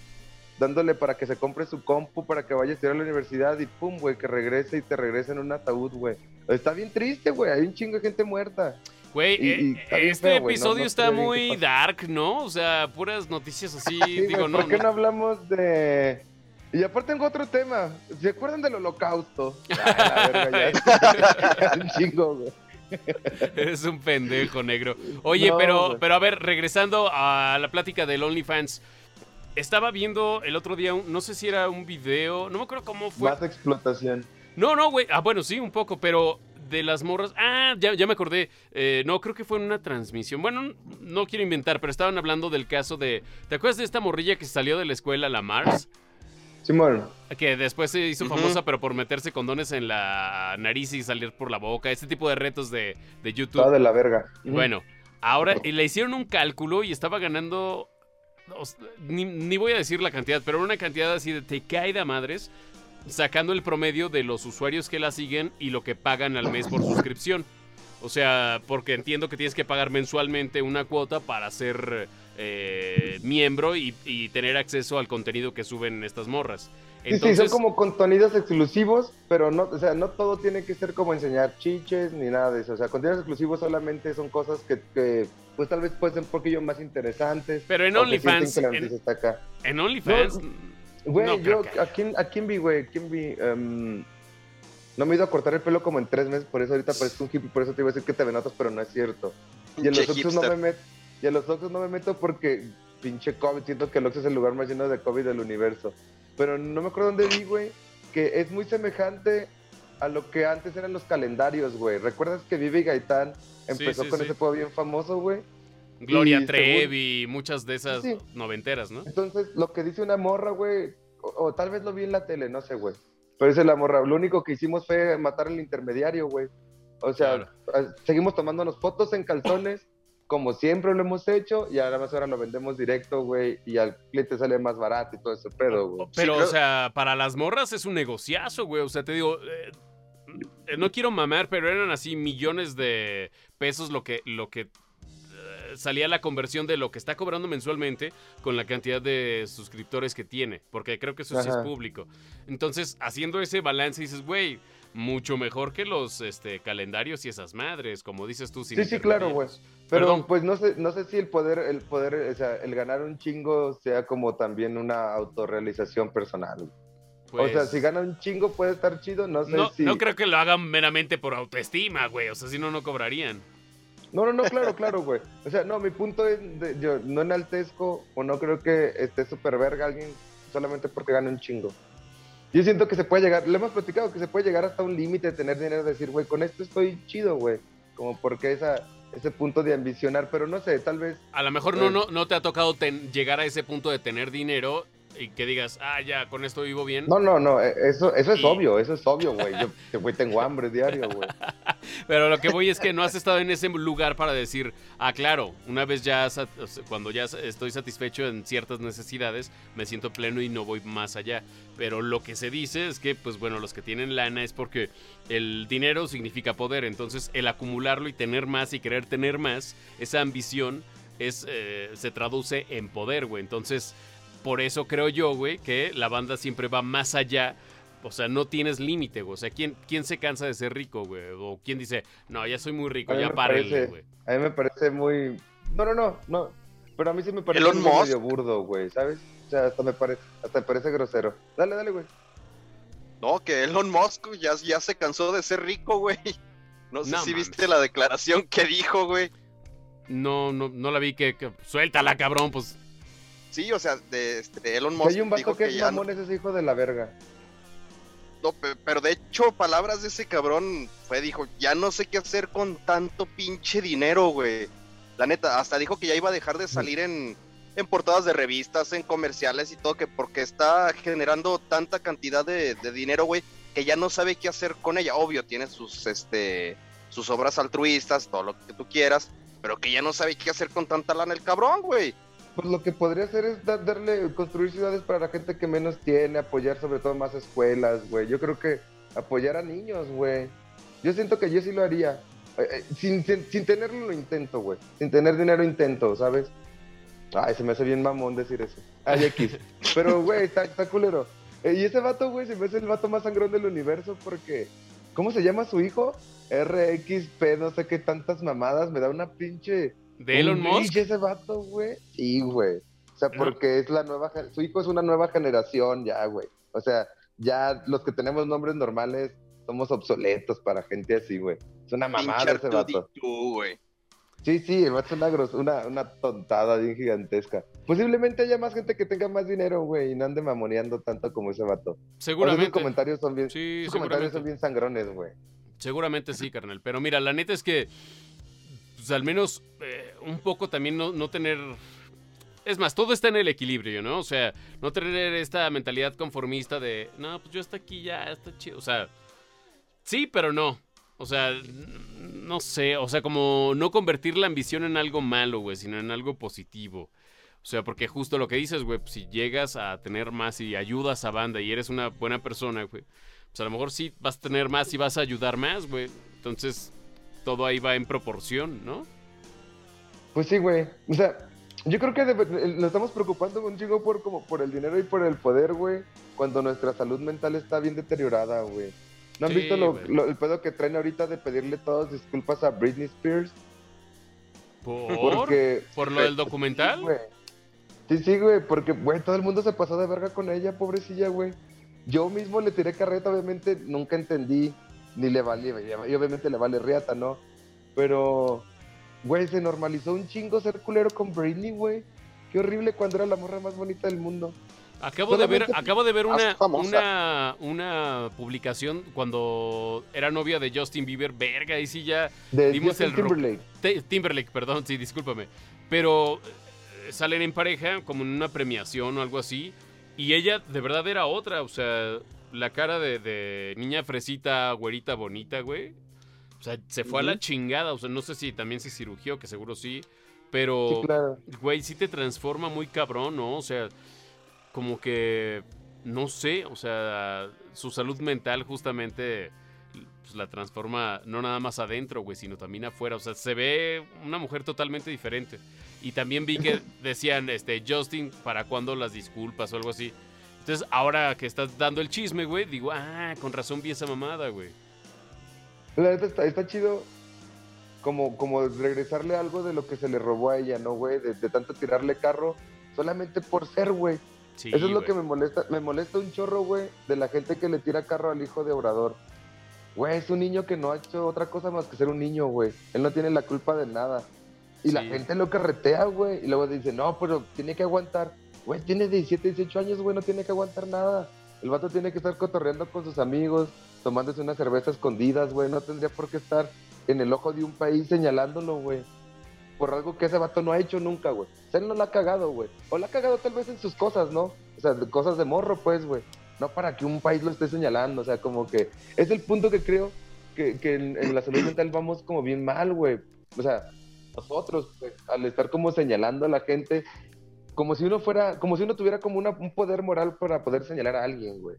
Dándole para que se compre su compu, para que vaya a estudiar a la universidad y pum, güey, que regrese y te regrese en un ataúd, güey. Está bien triste, güey. Hay un chingo de gente muerta. Güey, y- eh, y este feo, güey, no- episodio no está muy dark, ¿no? O sea, puras noticias así. Sí, digo, güey, no. ¿Por qué no hablamos de...? Y aparte tengo otro tema. ¿Se acuerdan del holocausto? Ay, <laughs> la verga, ya. <laughs> un chingo, güey. Eres un pendejo, negro. Oye, No, pero, güey. pero a ver, regresando a la plática del OnlyFans. Estaba viendo el otro día, un- no sé si era un video, no me acuerdo cómo fue. Más explotación. No, no, güey. Ah, bueno, sí, un poco, pero de las morras. Ah, ya, ya me acordé. Eh, no, creo que fue en una transmisión. Bueno, no quiero inventar, pero estaban hablando del caso de. ¿Te acuerdas de esta morrilla que salió de la escuela, la Mars? Simón, Que después se hizo famosa, pero por meterse condones en la nariz y salir por la boca. Este tipo de retos de, de YouTube. toda de la verga. Bueno, ahora le hicieron un cálculo y estaba ganando. Ni, ni voy a decir la cantidad, pero una cantidad así de te cae de madres, sacando el promedio de los usuarios que la siguen y lo que pagan al mes por suscripción. O sea, porque entiendo que tienes que pagar mensualmente una cuota para ser eh, miembro y, y tener acceso al contenido que suben estas morras. Sí, sí, Entonces, son como contenidos exclusivos, pero no, o sea, no todo tiene que ser como enseñar chiches ni nada de eso. O sea, contenidos exclusivos solamente son cosas que, que, pues tal vez pueden ser un poquillo más interesantes. Pero en OnlyFans, en- en OnlyFans, Güey, no yo, que ¿a quién, ¿a quién vi, güey? ¿Quién vi? Em, no me he ido a cortar el pelo como en tres meses, por eso ahorita parezco un hippie, por eso te iba a decir que te venotas, pero no es cierto. Y en los Oxxos no me meto, y en los Oxxos no me meto porque pinche COVID, siento que el Oxxo es el lugar más lleno de COVID del universo. Pero no me acuerdo dónde vi, güey, que es muy semejante a lo que antes eran los calendarios, güey. ¿Recuerdas que Vivi Gaitán empezó sí, con sí. ese juego bien famoso, güey? Gloria y Trevi, muchas de esas noventeras, ¿no? Entonces, lo que dice una morra, güey, o, o tal vez lo vi en la tele, no sé, güey. Pero dice la morra, lo único que hicimos fue matar al intermediario, güey. O sea, a- seguimos tomándonos fotos en calzones, como siempre lo hemos hecho, y además ahora lo vendemos directo, güey, y al cliente sale más barato y todo ese pedo, güey. Pero, o sea, para las morras es un negociazo, güey. O sea, te digo, eh, eh, no quiero mamar, pero eran así millones de pesos lo que, lo que eh, salía la conversión de lo que está cobrando mensualmente con la cantidad de suscriptores que tiene. Porque creo que eso sí es público. Entonces, haciendo ese balance, dices, güey, mucho mejor que los este, calendarios y esas madres, como dices tú. sin Sí, sí, claro, güey. Pero Perdón. pues no sé, no sé si el poder, el poder, o sea, el ganar un chingo sea como también una autorrealización personal. o sea, Pues, si gana un chingo puede estar chido, no sé no, si. no creo que lo hagan meramente por autoestima, güey. O sea, si no, no cobrarían. No, no, no, claro, claro, güey. O sea, no, mi punto es, de- yo no enaltezco o no creo que esté súper verga alguien solamente porque gane un chingo. Yo siento que se puede llegar, le hemos platicado que se puede llegar hasta un límite de tener dinero, de decir, güey, con esto estoy chido, güey. Como porque esa, ese punto de ambicionar, pero no sé, tal vez, A lo mejor no, Pues- no, no te ha tocado ten- llegar a ese punto de tener dinero y que digas, ah, ya, con esto vivo bien. no, no, no, eh, eso, eso es Y- obvio, eso es obvio, güey. Yo, güey, tengo hambre diario, güey. <laughs> Pero lo que voy es que no has estado en ese lugar para decir, ah, claro, una vez ya, cuando ya estoy satisfecho en ciertas necesidades, me siento pleno y no voy más allá. Pero lo que se dice es que, pues bueno, los que tienen lana es porque el dinero significa poder. Entonces, el acumularlo y tener más y querer tener más, esa ambición es, eh, se traduce en poder, güey. Entonces, por eso creo yo, güey, que la banda siempre va más allá. O sea, no tienes límite, güey. O sea, ¿quién, ¿quién se cansa de ser rico, güey? O quién dice, no, ya soy muy rico, A mí ya parece- güey. A mí me parece muy... No, no, no, no. Pero a mí sí me parece Musk. medio burdo, güey, ¿sabes? O sea, hasta me parece, hasta me parece grosero. Dale, dale, güey. No, que Elon Musk ya, ya se cansó de ser rico, güey. No sé No si mames. viste la declaración que dijo, güey. No, no, no la vi que, que- suéltala, cabrón, pues. Sí, o sea, de este, Elon Si Musk hay un vato dijo que que, es no, ese es hijo de la verga. no, pe- pero de hecho, palabras de ese cabrón fue, dijo, ya no sé qué hacer con tanto pinche dinero, güey. La neta, hasta dijo que ya iba a dejar de salir en, en portadas de revistas, en comerciales y todo, que porque está generando tanta cantidad de, de dinero, güey, que ya no sabe qué hacer con ella. Obvio, tiene sus, este, sus obras altruistas, todo lo que tú quieras, pero que ya no sabe qué hacer con tanta lana el cabrón, güey. Pues lo que podría hacer es da- darle, construir ciudades para la gente que menos tiene, apoyar sobre todo más escuelas, güey. Yo creo que apoyar a niños, güey. Yo siento que yo sí lo haría. Eh, eh, sin, sin, sin tenerlo lo intento, güey. Sin tener dinero intento, ¿sabes? Ay, se me hace bien mamón decir eso. Ay, X. <laughs> Pero, güey, está, está culero. Eh, y ese vato, güey, se me hace el vato más sangrón del universo porque... ¿Cómo se llama su hijo? RXP, no sé qué tantas mamadas. Me da una pinche... ¿De Elon un Musk? ese vato, güey. Sí, güey. O sea, No. porque es la nueva... Su hijo es una nueva generación ya, güey. O sea, ya los que tenemos nombres normales somos obsoletos para gente así, güey. Es una mamada ese vato. Güey. Sí, sí, el vato es una, una, una tontada bien gigantesca. Posiblemente haya más gente que tenga más dinero, güey, y no ande mamoneando tanto como ese vato. Por eso sus Seguramente. comentarios son bien, Sí, sus comentarios seguramente. son bien sangrones, güey. Seguramente sí, carnal. Pero mira, la neta es que, al menos eh, un poco también no, no tener... Es más, todo está en el equilibrio, ¿no? O sea, no tener esta mentalidad conformista de, no, pues yo hasta aquí ya, está chido. O sea, sí, pero no. O sea, no sé, o sea, como no convertir la ambición en algo malo, güey, sino en algo positivo. O sea, porque justo lo que dices, güey, pues, si llegas a tener más y ayudas a banda y eres una buena persona, güey, pues a lo mejor sí vas a tener más y vas a ayudar más, güey. Entonces, todo ahí va en proporción, ¿no? Pues sí, güey. O sea, yo creo que nos estamos preocupando un chingo por, como por el dinero y por el poder, güey, cuando nuestra salud mental está bien deteriorada, güey. ¿No han Sí, visto lo- lo- el pedo que traen ahorita de pedirle todas disculpas a Britney Spears? ¿Por? Porque... ¿Por lo del documental? Sí, sí, güey, porque, güey, todo el mundo se pasó de verga con ella, pobrecilla, güey. Yo mismo le tiré carreta, obviamente, nunca entendí, ni le valía, y obviamente le vale riata, ¿no? Pero, güey, se normalizó un chingo ser culero con Britney, güey. Qué horrible cuando era la morra más bonita del mundo. Acabo de ver, acabo de ver una, una, una publicación cuando era novia de Justin Bieber, verga, y sí ya De Dimos Justin el Timberlake. Timberlake, perdón, sí, discúlpame. Pero eh, salen en pareja, como en una premiación o algo así. Y ella de verdad era otra, o sea, la cara de, de niña fresita, güerita, bonita, güey. O sea, se fue a la chingada, o sea, no sé si también se cirugió, que seguro sí. Pero, Sí, claro. güey, sí te transforma muy cabrón, ¿no? O sea, como que, no sé, o sea, su salud mental justamente pues, la transforma no nada más adentro, güey, sino también afuera. O sea, se ve una mujer totalmente diferente. Y también vi que <laughs> decían, este, Justin, ¿para cuándo las disculpas o algo así? Entonces, ahora que estás dando el chisme, güey, digo, ah, con razón vi esa mamada, güey. La neta está, está chido como, como regresarle algo de lo que se le robó a ella, ¿no, güey? De, de tanto tirarle carro solamente por ser, güey. Sí, Eso es lo que me molesta. Me molesta un chorro, güey, de la gente que le tira carro al hijo de Obrador. Güey, es un niño que no ha hecho otra cosa más que ser un niño, güey. Él no tiene la culpa de nada. Y la gente lo carretea, güey. Y luego dice, no, pero tiene que aguantar. Güey, tiene 17, 18 años, güey, no tiene que aguantar nada. El vato tiene que estar cotorreando con sus amigos, tomándose una cerveza escondidas, güey. No tendría por qué estar en el ojo de un país señalándolo, güey. Por algo que ese vato no ha hecho nunca, güey. O sea, él no la ha cagado, güey. O la ha cagado tal vez en sus cosas, ¿no? O sea, cosas de morro, pues, güey. No para que un país lo esté señalando. O sea, como que es el punto que creo que, que en, en la salud mental vamos como bien mal, güey. O sea, nosotros, pues, al estar como señalando a la gente, como si uno fuera, como si uno tuviera como una- un poder moral para poder señalar a alguien, güey.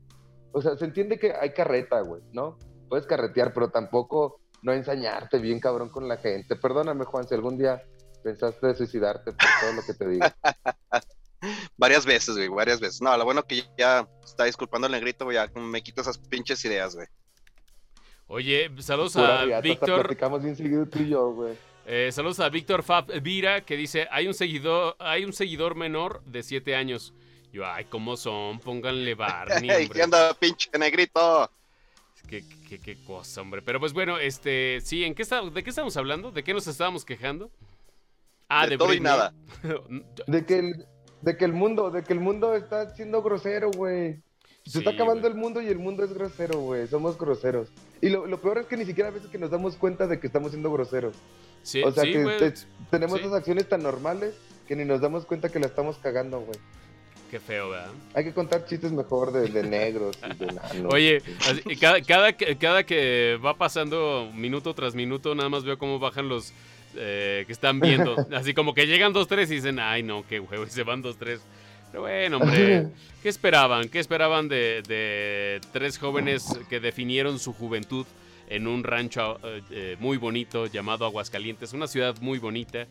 O sea, se entiende que hay carreta, güey, ¿no? Puedes carretear, pero tampoco no ensañarte bien cabrón con la gente. Perdóname, Juan, si algún día pensaste de suicidarte por todo lo que te digo. <laughs> Varias veces, güey, varias veces. No, lo bueno que ya está disculpando el negrito, güey, ya me quito esas pinches ideas, güey. Oye, saludos Pura a Víctor. platicamos bien seguido tú y yo, güey. Eh, saludos a Víctor Fab Vira que dice, hay un seguidor, hay un seguidor menor de 7 años. Yo, ay, ¿cómo son? Pónganle Barney, <laughs> Ey, hombre. ¿Qué anda, pinche negrito? Qué, qué- qué cosa, hombre. Pero pues bueno, este, sí, ¿en qué está, ¿de qué estamos hablando? ¿De qué nos estábamos quejando? Ah, De de, todo y nada. <laughs> De que el, de que el mundo, de que el mundo está siendo grosero, güey. Se Sí, está acabando güey. el mundo y el mundo es grosero, güey. Somos groseros. Y lo, lo peor es que ni siquiera a veces que nos damos cuenta de que estamos siendo groseros. Sí, o sea sí, que güey. te- tenemos sí. esas acciones tan normales que ni nos damos cuenta que la estamos cagando, güey. Qué feo, ¿verdad? Hay que contar chistes mejor de, de negros y de <laughs> enanos. Oye, así- cada, cada, que- cada que va pasando minuto tras minuto, nada más veo cómo bajan los eh, que están viendo. <laughs> Así como que llegan dos, tres y dicen, ay, no, qué huevo, y se van dos, tres. Pero bueno, hombre, ¿qué esperaban? ¿Qué esperaban de, de tres jóvenes que definieron su juventud en un rancho eh, eh, muy bonito llamado Aguascalientes? Una ciudad muy bonita,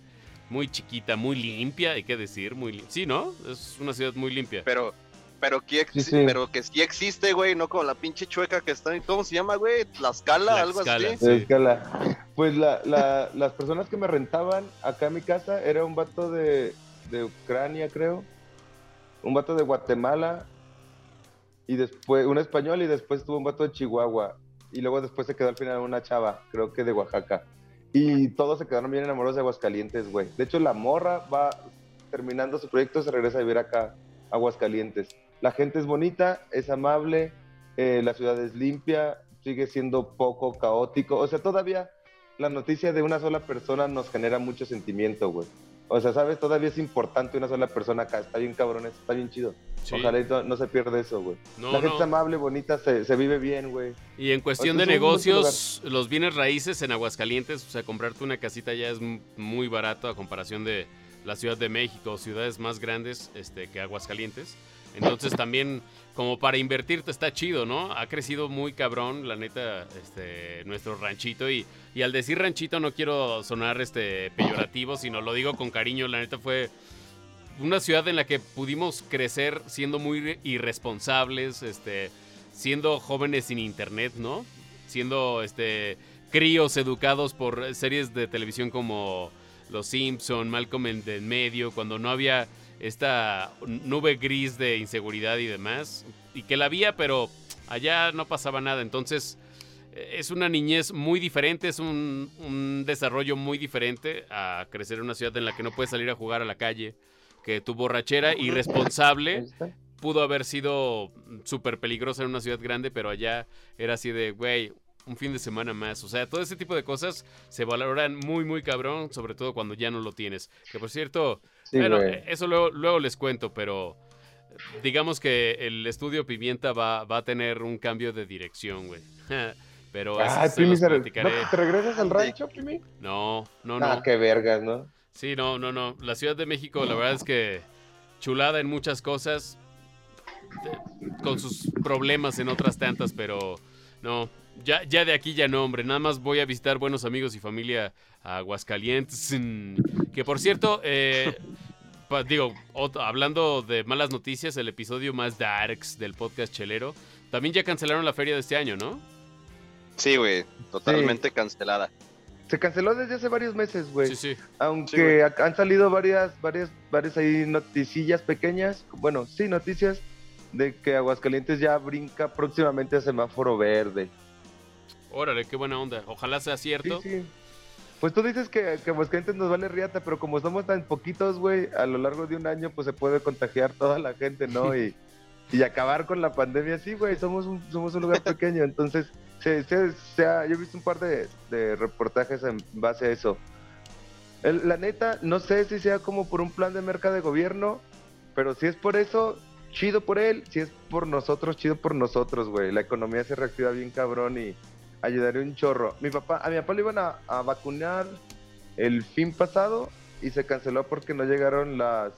muy chiquita, muy limpia, hay que decir, muy Sí, ¿no? Es una ciudad muy limpia. Pero, pero, que, Sí, sí. pero que sí existe, güey, no como la pinche chueca que está en, ¿cómo se llama, güey? Tlaxcala, algo Tlaxcala, así. sí. La- pues la, la- las personas que me rentaban acá en mi casa era un vato de, de Ucrania, creo. Un vato de Guatemala. Y después, un español y después tuvo un vato de Chihuahua. Y luego después se quedó al final una chava, creo que de Oaxaca. Y todos se quedaron bien enamorados de Aguascalientes, güey. De hecho, la morra va terminando su proyecto, se regresa a vivir acá, Aguascalientes. La gente es bonita, es amable, eh, la ciudad es limpia. sigue siendo poco caótico. O sea, todavía la noticia de una sola persona nos genera mucho sentimiento, güey. O sea, ¿sabes? Todavía es importante una sola persona acá. Está bien cabrón, está bien chido. Sí. Ojalá no, no se pierda eso, güey. No, la gente no. es amable, bonita, se, se vive bien, güey. Y en cuestión de negocios, los bienes raíces en Aguascalientes, o sea, comprarte una casita ya es muy barato a comparación de la Ciudad de México ciudades más grandes este, que Aguascalientes. Entonces también como para invertirte está chido, ¿no? Ha crecido muy cabrón, la neta, este, nuestro ranchito. Y, y al decir ranchito no quiero sonar este, peyorativo, sino lo digo con cariño. La neta fue una ciudad en la que pudimos crecer siendo muy irresponsables, este, siendo jóvenes sin internet, ¿no? Siendo este críos educados por series de televisión como Los Simpson, Malcolm en medio, cuando no había esta nube gris de inseguridad y demás, y que la había, pero allá no pasaba nada. Entonces, eh, es una niñez muy diferente, es un, un desarrollo muy diferente a crecer en una ciudad en la que no puedes salir a jugar a la calle, que tu borrachera irresponsable pudo haber sido súper peligrosa en una ciudad grande, pero allá era así de, güey, un fin de semana más. O sea, todo ese tipo de cosas se valoran muy, muy cabrón, sobre todo cuando ya no lo tienes. Que por cierto, Sí, bueno, güey. eh, eso luego, luego les cuento, pero digamos que el estudio Pimienta va, va a tener un cambio de dirección, güey. <laughs> pero eso Ay, se Primi, los ¿se- platicaré. ¿no ¿te regresas al rancho, Primi? No, no, Ah, no. qué vergas, ¿no? Sí, no, no, no. La Ciudad de México, la verdad es que chulada en muchas cosas, de- con sus problemas en otras tantas, pero no, ya, ya de aquí ya no, hombre. Nada más voy a visitar buenos amigos y familia a Aguascalientes. mm, Que por cierto, eh, pa- digo, hablando de malas noticias, el episodio más darks del podcast chelero, también ya cancelaron la feria de este año, ¿no? Sí, güey, totalmente cancelada. Se canceló desde hace varios meses, güey. Sí, sí. Aunque Sí, han salido varias, varias, varias ahí noticillas pequeñas, bueno, sí, noticias de que Aguascalientes ya brinca próximamente a semáforo verde. Órale, qué buena onda. Ojalá sea Sí, cierto. sí. Pues tú dices que, que Aguascalientes nos vale riata, pero como somos tan poquitos, güey, a lo largo de un año, pues se puede contagiar toda la gente, ¿no? Y, y acabar con la pandemia así, güey, somos un, somos un lugar pequeño, entonces, se, se- se ha- yo he visto un par de, de reportajes en base a eso. El- la neta, no sé si sea como por un plan de merca de gobierno, pero si es por eso, chido por él, si es por nosotros, chido por nosotros, güey. La economía se reactiva bien cabrón y ayudaría un chorro. Mi papá, a mi papá lo iban a, a vacunar el fin pasado y se canceló porque no llegaron las,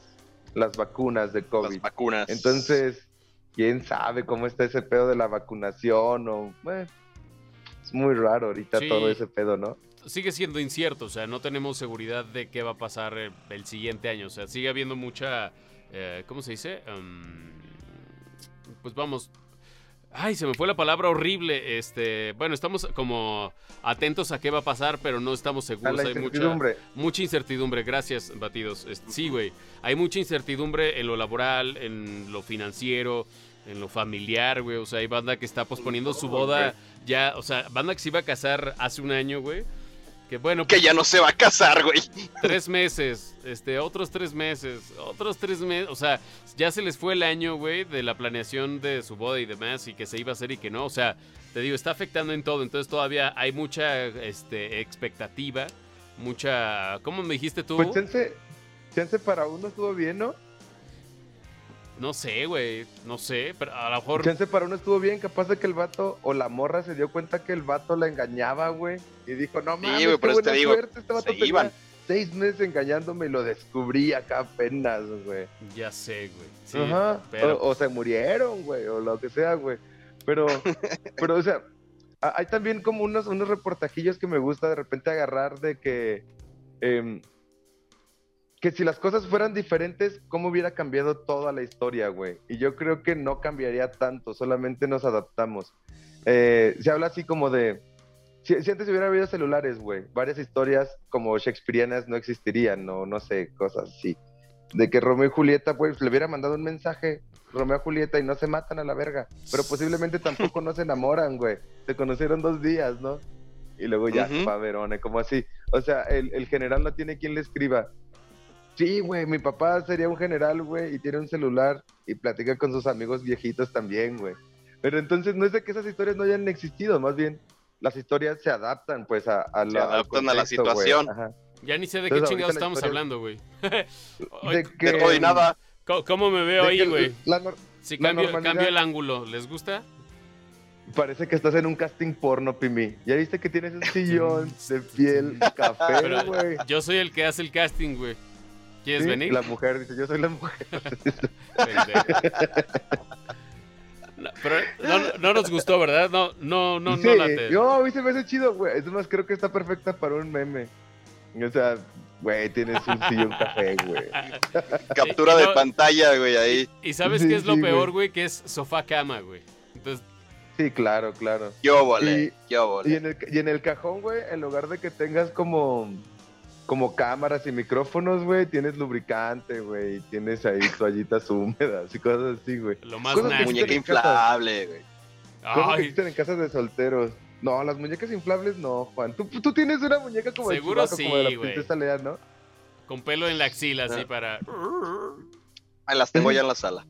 las vacunas de COVID. Las vacunas. Entonces, quién sabe cómo está ese pedo de la vacunación o es muy raro ahorita Sí. todo ese pedo, ¿no? sigue siendo incierto, o sea, no tenemos seguridad de qué va a pasar el, el siguiente año, o sea, sigue habiendo mucha, eh, ¿cómo se dice? Um, pues vamos, ay, se me fue la palabra horrible, este, bueno, estamos como atentos a qué va a pasar, pero no estamos seguros, hay mucha, incertidumbre. mucha incertidumbre, gracias, Batidos. Este, Sí, güey, hay mucha incertidumbre en lo laboral, en lo financiero, en lo familiar, güey, o sea, hay banda que está posponiendo su boda ya, o sea, banda que se iba a casar hace un año, güey. Que bueno, Que ya no se va a casar, güey. tres meses, este, otros tres meses, otros tres meses, o sea, ya se les fue el año, güey, de la planeación de su boda y demás, y que se iba a hacer y que no, o sea, te digo, está afectando en todo, entonces todavía hay mucha, este, expectativa, mucha, ¿cómo me dijiste tú? Pues chance, chance para uno estuvo bien, ¿no? No sé, güey, no sé, pero a lo mejor, Chance para uno estuvo bien, capaz de que el vato o la morra se dio cuenta que el vato la engañaba, güey. Y dijo, no mames, qué por eso te buena digo, suerte, este vato se iban. seis meses engañándome y lo descubrí acá apenas, güey. ya sé, güey, sí, Ajá. pero... O, o se murieron, güey, o lo que sea, güey. Pero, <laughs> pero, o sea, hay también como unos, unos reportajillos que me gusta de repente agarrar de que, em, que si las cosas fueran diferentes, ¿cómo hubiera cambiado toda la historia, güey? Y yo creo que no cambiaría tanto, solamente nos adaptamos. Eh, se habla así como de, si, si antes hubiera habido celulares, güey, varias historias como shakespearianas no existirían, no, no sé, cosas así. De que Romeo y Julieta, pues, le hubiera mandado un mensaje, Romeo y Julieta, y no se matan a la verga. Pero posiblemente tampoco no se enamoran, güey. Se conocieron dos días, ¿no? Y luego ya, pa' Verone, como así. O sea, el, el general no tiene quien le escriba. Sí, güey, mi papá sería un general, güey, y tiene un celular y platica con sus amigos viejitos también, güey. Pero entonces no es de que esas historias no hayan existido, más bien las historias se adaptan pues a, la, adaptan a situación. Ya ni sé de qué chingados estamos historia- hablando, güey. <laughs> De De que- y nada. ¿Cómo, cómo me veo de ahí, güey? Si cambio, normalidad- cambio el ángulo, ¿les gusta? Parece que estás en un casting porno, Pimi. Ya viste que tienes un <laughs> sillón de piel café, güey. yo soy el que hace el casting, güey. ¿Quieres Sí, venir? La mujer dice, yo soy la mujer. <laughs> No, pero no, no nos gustó, ¿verdad? No, no, no, sí, no late. yo, a mí se me hace chido, güey. Es más, creo que está perfecta para un meme. O sea, güey, tienes un sillón <laughs> café, güey. Captura Y de no- pantalla, güey, ahí. ¿Y sabes Sí, qué es lo sí, peor, güey. Que es sofá-cama, güey. Entonces, Sí, claro, claro. Yo volé, Y- yo Y volé. en el, y en el cajón, güey, en lugar de que tengas como, como cámaras y micrófonos, güey, tienes lubricante, güey, tienes ahí toallitas húmedas y cosas así, güey. lo más Cosas. Muñeca inflable, güey. Cosas que Ay, existen en casas de solteros. No, las muñecas inflables no, Juan. Tú, tú tienes una muñeca como Seguro de Chewbacca, como de sí, la princesa ¿no? con pelo en la axila, así Ah. para... Ahí las tengo ya en la <laughs> sala.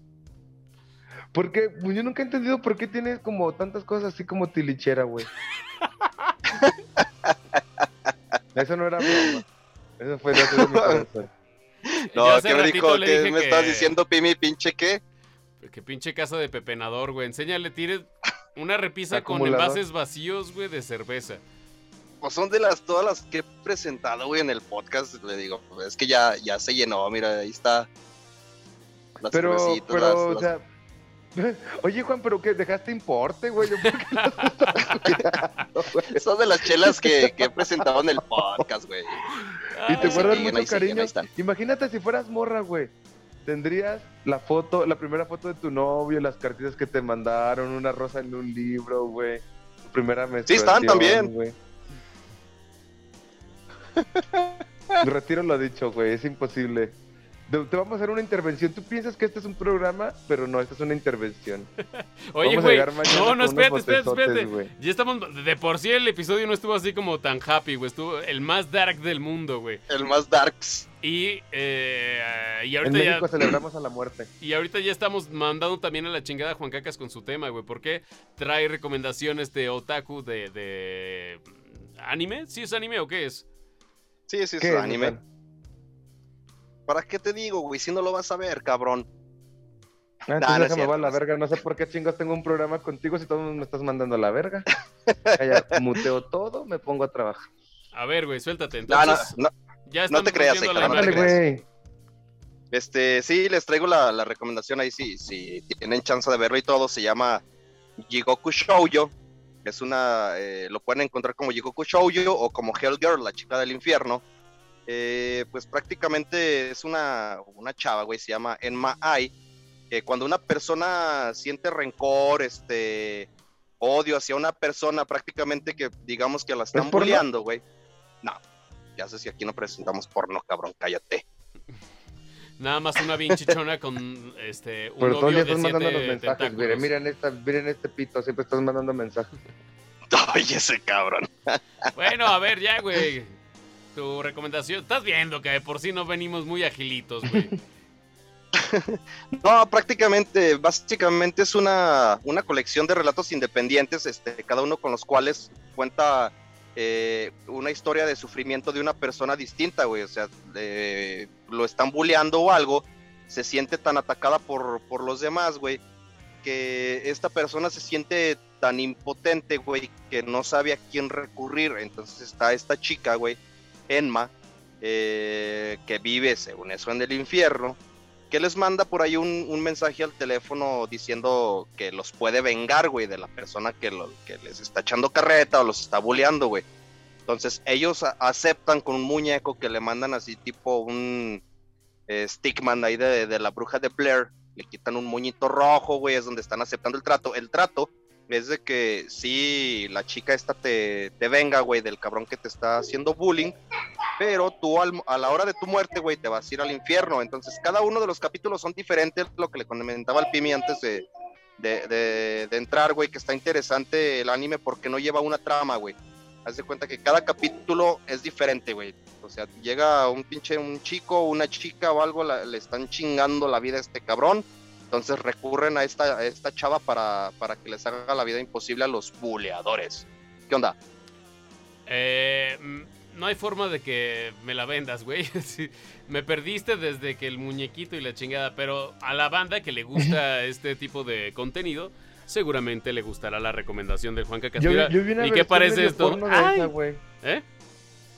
Porque pues, yo nunca he entendido por qué tienes como tantas cosas así como tilichera, güey. <laughs> Eso no era broma. Eso fue de mi <laughs> corazón. No, ¿qué me ratito dijo? le ¿Qué me que- estás diciendo, Pimi, pinche qué? Que pinche casa de pepenador, güey. Enséñale, tienes una repisa <laughs> con envases vacíos, güey, de cerveza. Pues son de las todas las que he presentado, güey, en el podcast. Le digo, es que ya, ya se llenó, mira, ahí está. Las Pero, cervecitas, pero, las- o las- sea. <laughs> Oye, Juan, pero que dejaste importe, güey. Yo, ¿por qué las estás cuidando, güey? Son de las chelas que, que he presentado en el podcast, güey. <laughs> Y te guardan mucho cariño. Imagínate si fueras morra, güey. Tendrías la foto, la primera foto de tu novio, las cartitas que te mandaron, una rosa en un libro, güey. Tu primera menstruación. están también. güey. <laughs> Retiro lo dicho, güey, es imposible. Te vamos a hacer una intervención. Tú piensas que este es un programa, pero no, esta es una intervención. <laughs> Oye, güey. No, no, espérate, espérate, espérate. güey. Ya estamos. De por sí el episodio no estuvo así como tan happy, güey. Estuvo el más dark del mundo, güey. El más darks. Y, eh, y En ahorita ya. Celebramos a la muerte. <clears throat> Y ahorita ya estamos mandando también a la chingada a Juan Cacas con su tema, güey. Porque trae recomendaciones de otaku de, de. ¿Anime? ¿Sí es anime o qué es? Sí, sí, es ¿Qué es, anime. ¿Para qué te digo, güey? Si no lo vas a ver, cabrón. Ah, Nah, no déjame va la verga. Sé por qué chingos tengo un programa contigo si todo me estás mandando a la verga. <laughs> Ya muteo todo, me pongo a trabajar. A ver, güey, suéltate. No, no, no. ya no te creas, hija, la no te creas. güey. Este, sí, les traigo la, la recomendación ahí, si si tienen chance de verlo y todo, se llama Jigoku Shoujo. Es una, eh, lo pueden encontrar como Jigoku Shoujo o como Hell Girl, la chica del infierno. Eh, pues prácticamente es una, una chava, güey, se llama Enma Ai. Que cuando una persona siente rencor, este, odio hacia una persona, prácticamente que digamos que la están porno? bulleando, güey. No, ya sé si aquí no presentamos porno, cabrón, cállate. Nada más una bien chichona con este, un Pero todos novio ya de estás mandando los mensajes. Miren, miren, esta, miren este pito, siempre estás mandando mensajes. <laughs> Oye, ese cabrón. Bueno, a ver, ya, güey. Tu recomendación. Estás viendo que de por sí no venimos muy agilitos, güey. <laughs> No, prácticamente, básicamente es una, una colección de relatos independientes, este, cada uno con los cuales cuenta eh, una historia de sufrimiento de una persona distinta, güey. O sea, lo están bulleando o algo, se siente tan atacada por, por los demás, güey, que esta persona se siente tan impotente, güey, que no sabe a quién recurrir. Entonces está esta chica, güey, Enma, eh, que vive, según eso, en el infierno que les manda por ahí un, mensaje al teléfono diciendo que los puede vengar, güey, de la persona que, les está echando carreta o los está bulleando, güey. Entonces ellos aceptan con un muñeco que le mandan así tipo un eh, stickman ahí de, de la bruja de Blair, le quitan un moñito rojo, güey, es donde están aceptando el trato. El trato es de que si la chica esta te, te venga, güey, del cabrón que te está haciendo bullying, pero tú al- a la hora de tu muerte, güey, te vas a ir al infierno. Entonces, cada uno de los capítulos son diferentes, lo que le comentaba al Pimi antes de, de, de- entrar, güey, que está interesante el anime porque no lleva una trama, güey. Haz de cuenta que cada capítulo es diferente, güey. O sea, llega un pinche, un chico, una chica o algo, le están chingando la vida a este cabrón. Entonces recurren a esta, a esta chava para, para que les haga la vida imposible a los buleadores. ¿Qué onda? Eh, mm, no hay forma de que me la vendas, güey. <laughs> Sí, me perdiste desde que el muñequito y la chingada, pero a la banda que le gusta <laughs> este tipo de contenido, seguramente le gustará la recomendación del Juan Yo, yo una ¿Y qué parece esto? Ay, esa, güey. ¿eh?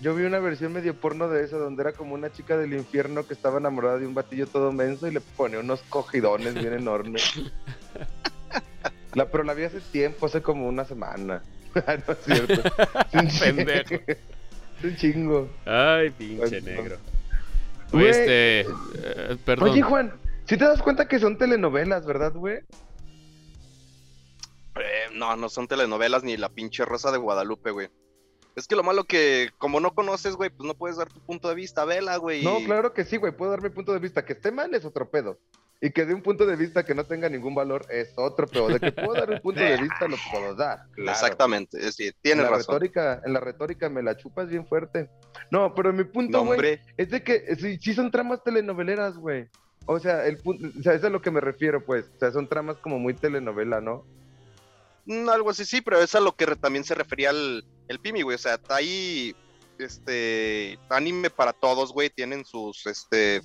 Yo vi una versión medio porno de esa donde era como una chica del infierno que estaba enamorada de un batillo todo menso y le pone unos cogidones bien enormes. <laughs> La, pero la vi hace tiempo, hace como una semana. <laughs> Ah, no es cierto. Es <laughs> un chingo. Pendejo. Es un chingo. Ay, pinche negro. Güey. Este, eh, perdón. Oye, Juan, si te das cuenta que son telenovelas, ¿verdad, güey? Eh, no, no son telenovelas ni la pinche Rosa de Guadalupe, güey. Es que lo malo que, como no conoces, güey, pues no puedes dar tu punto de vista, vela, güey. No, claro que sí, güey. Puedo dar mi punto de vista. Que esté mal es otro pedo. Y que de un punto de vista que no tenga ningún valor es otro pedo. De que puedo dar un punto de <laughs> vista, lo puedo dar. claro. Exactamente, es decir, En tienes la razón. retórica, en la retórica me la chupas bien fuerte. No, pero mi punto, No, güey, hombre, es de que sí, sí son tramas telenoveleras, güey. O sea, el punto, o sea, eso es a lo que me refiero, pues. O sea, son tramas como muy telenovela, ¿no? Mm, algo así, sí, pero es a lo que re- también se refería el, el Pimi, güey. O sea, hay este anime para todos, güey. Tienen sus, este,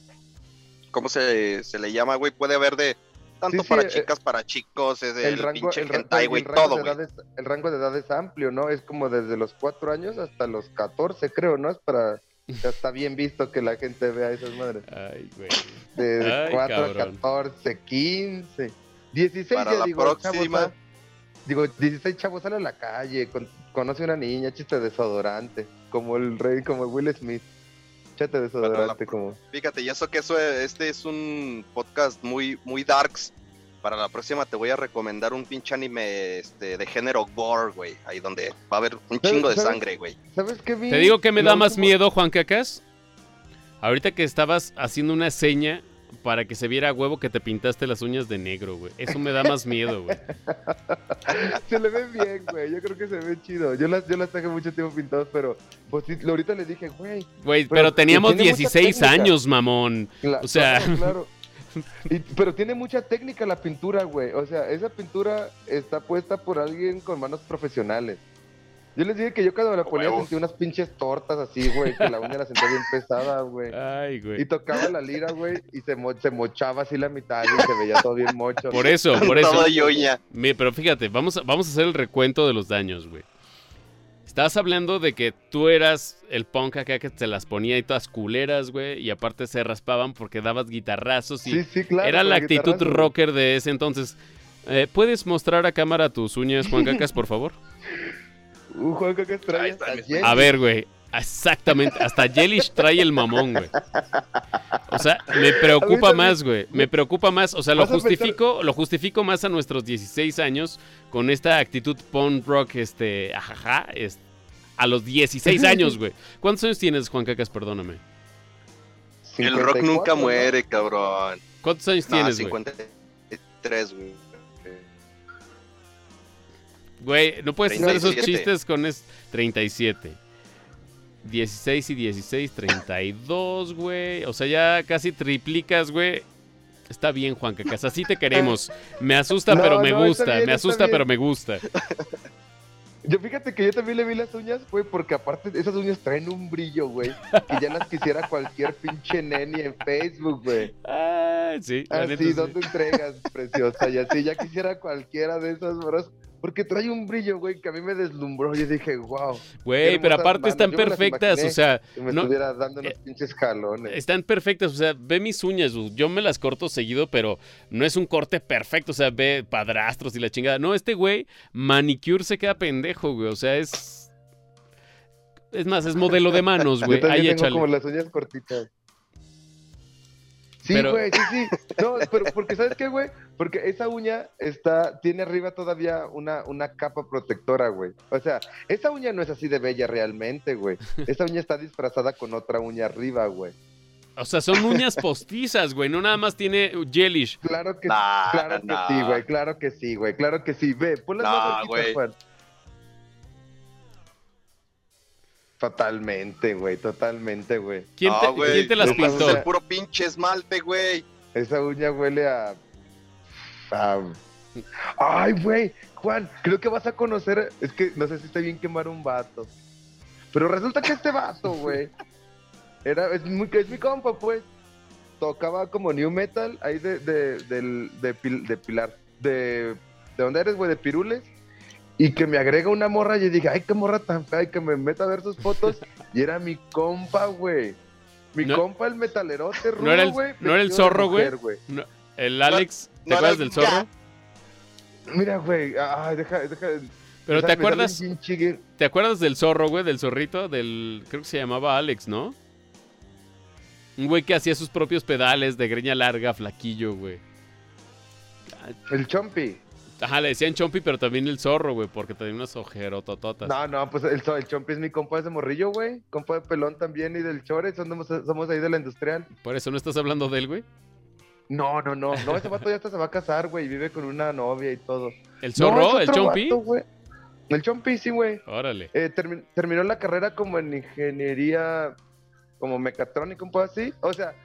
¿cómo se, se le llama, güey? Puede haber de tanto Sí, sí, para eh, chicas, para chicos, es El el, rango, pinche el, hentai, güey, rango todo, de güey. el rango de edad es amplio, ¿no? Es como desde los cuatro años hasta los 14, creo, ¿no? Es para... Ya está bien visto que la gente vea esas madres. Ay, güey. De Ay, 4 a cabrón. 14, 15, 16 Para ya la digo, próxima. chavos, digo, 16 chavos sale a la calle, con- conoce una niña, chiste desodorante, como el rey, como Will Smith. Chate desodorante, como... Fíjate, y eso que eso, este es un podcast muy, muy darks. Para la próxima te voy a recomendar un pinche anime este, de género gore, güey. Ahí donde va a haber un ¿Sabes- chingo de sabes? sangre, güey. ¿Sabes qué vi? Te digo que me La da más miedo, Juan Cacas. Ahorita que estabas haciendo una seña para que se viera a huevo que te pintaste las uñas de negro, güey. Eso me da más miedo, güey. <laughs> Se le ve bien, güey. Yo creo que se ve chido. Yo las, yo las traje mucho tiempo pintadas, pero pues sí, ahorita le dije, güey. Güey, Pero pero teníamos tiene mucha 16 técnica. años, mamón. cla- O sea- claro, claro. <laughs> Y- pero tiene mucha técnica la pintura, güey. O sea, esa pintura está puesta por alguien con manos profesionales. Yo les dije que yo cuando la ponía sentía unas pinches tortas así, güey, que la uña la sentía bien pesada, güey. Ay, Y güey. tocaba la lira, güey, y se, mo- se mochaba así la mitad y se veía todo bien mocho. Por eso, por eso. Todo yoña. Pero fíjate, vamos a, vamos a hacer el recuento de los daños, güey. Estabas hablando de que tú eras el punk acá que te las ponía y todas culeras, güey, y aparte se raspaban porque dabas guitarrazos y Sí, sí, claro. era la actitud rocker de ese entonces. Eh, ¿Puedes mostrar a cámara tus uñas, Juan Cacas, por favor? <laughs> Un juego que está, hasta. A ver, güey. Exactamente. Hasta Jellish trae el mamón, güey. O sea, me preocupa más, güey. Me preocupa más. O sea, lo justifico, lo justifico más a nuestros 16 años con esta actitud punk rock, este, ajaja, es- a los 16 <laughs> años, güey. ¿Cuántos años tienes, Juan Cacas? Perdóname. El rock 54, nunca ¿no? muere, cabrón. ¿Cuántos años No, tienes, güey? 53, güey. Güey, no puedes hacer esos 37. chistes con es 37. 16 y 16, 32, güey. O sea, ya casi triplicas, güey. Está bien, Juan Cacas, así te queremos. Me asusta, <laughs> No, pero me no, gusta. bien, me asusta, pero me gusta. <laughs> Yo fíjate que yo también le vi las uñas, güey, porque aparte esas uñas traen un brillo, güey, que ya las quisiera cualquier pinche neni en Facebook, güey. Ah, sí, Así, sí. ¿dónde entregas, preciosa? Y así, ya quisiera cualquiera de esas bros, porque trae un brillo, güey, que a mí me deslumbró. Yo dije, wow, Güey, pero aparte están Yo perfectas, o sea, que me no- estuviera dando unos eh, pinches jalones. están perfectas, o sea, ve mis uñas, yo me las corto seguido, pero no es un corte perfecto, o sea, ve padrastros y la chingada. No, este güey, manicure se queda pendejo, güey, o sea, es... Es más, es modelo de manos, <laughs> güey. Ahí tengo échale. como las uñas cortitas. Sí, Pero- güey, sí, sí. No, <laughs> pero porque ¿sabes qué, güey? Porque esa uña está, tiene arriba todavía una, una capa protectora, güey. O sea, esa uña no es así de bella realmente, güey. Esa uña está disfrazada con otra uña arriba, güey. O sea, son uñas <laughs> postizas, güey. No nada más tiene jellish. Claro que Nah, claro que nah. sí, güey. Claro que sí, güey. Claro que sí. Ve, ponlas Nah, más cerquita, güey. Juan. Totalmente, güey. Totalmente, güey. ¿Quién, No, te, güey, quién te las esa pintó? uña- puro pinche esmalte, güey. Esa uña huele a sabe. Ay, güey, Juan, creo que vas a conocer. Es que no sé si está bien quemar un vato. Pero resulta que este vato, güey, era, es, muy, es mi compa, pues. Tocaba como new metal ahí de, de, del- de, Pil- de Pilar. De, ¿De dónde eres, güey? De Pirules. Y que me agrega una morra y yo dije, ay, qué morra tan fea. Y que me meta a ver sus fotos. <laughs> y era mi compa, güey. Mi No- compa, el metalerote rudo, ¿No era el- güey, no era el de zorro, güey? No, el Alex, ¿te acuerdas el del zorro? Mira, güey, ay, deja, deja. Pero ¿te acuerdas, ¿te acuerdas del zorro, güey? Del zorrito, del... Creo que se llamaba Alex, ¿no? Un güey que hacía sus propios pedales de greña larga, flaquillo, güey. El Chompi. Ajá, le decían Chompy, pero también el zorro, güey, porque tenía unas ojerotototas. No, no, pues el, el Chompi es mi compa de morrillo, güey. Compa de pelón también y del Chore. Somos, somos ahí de la industrial. Por eso no estás hablando de él, güey. No, no, no. <laughs> No, ese vato ya hasta se va a casar, güey. Vive con una novia y todo. ¿El zorro? ¿El vato, güey. el Chompi, sí, güey. Órale. Eh, termi- terminó la carrera como en ingeniería, como mecatrónica, un poco así. O sea,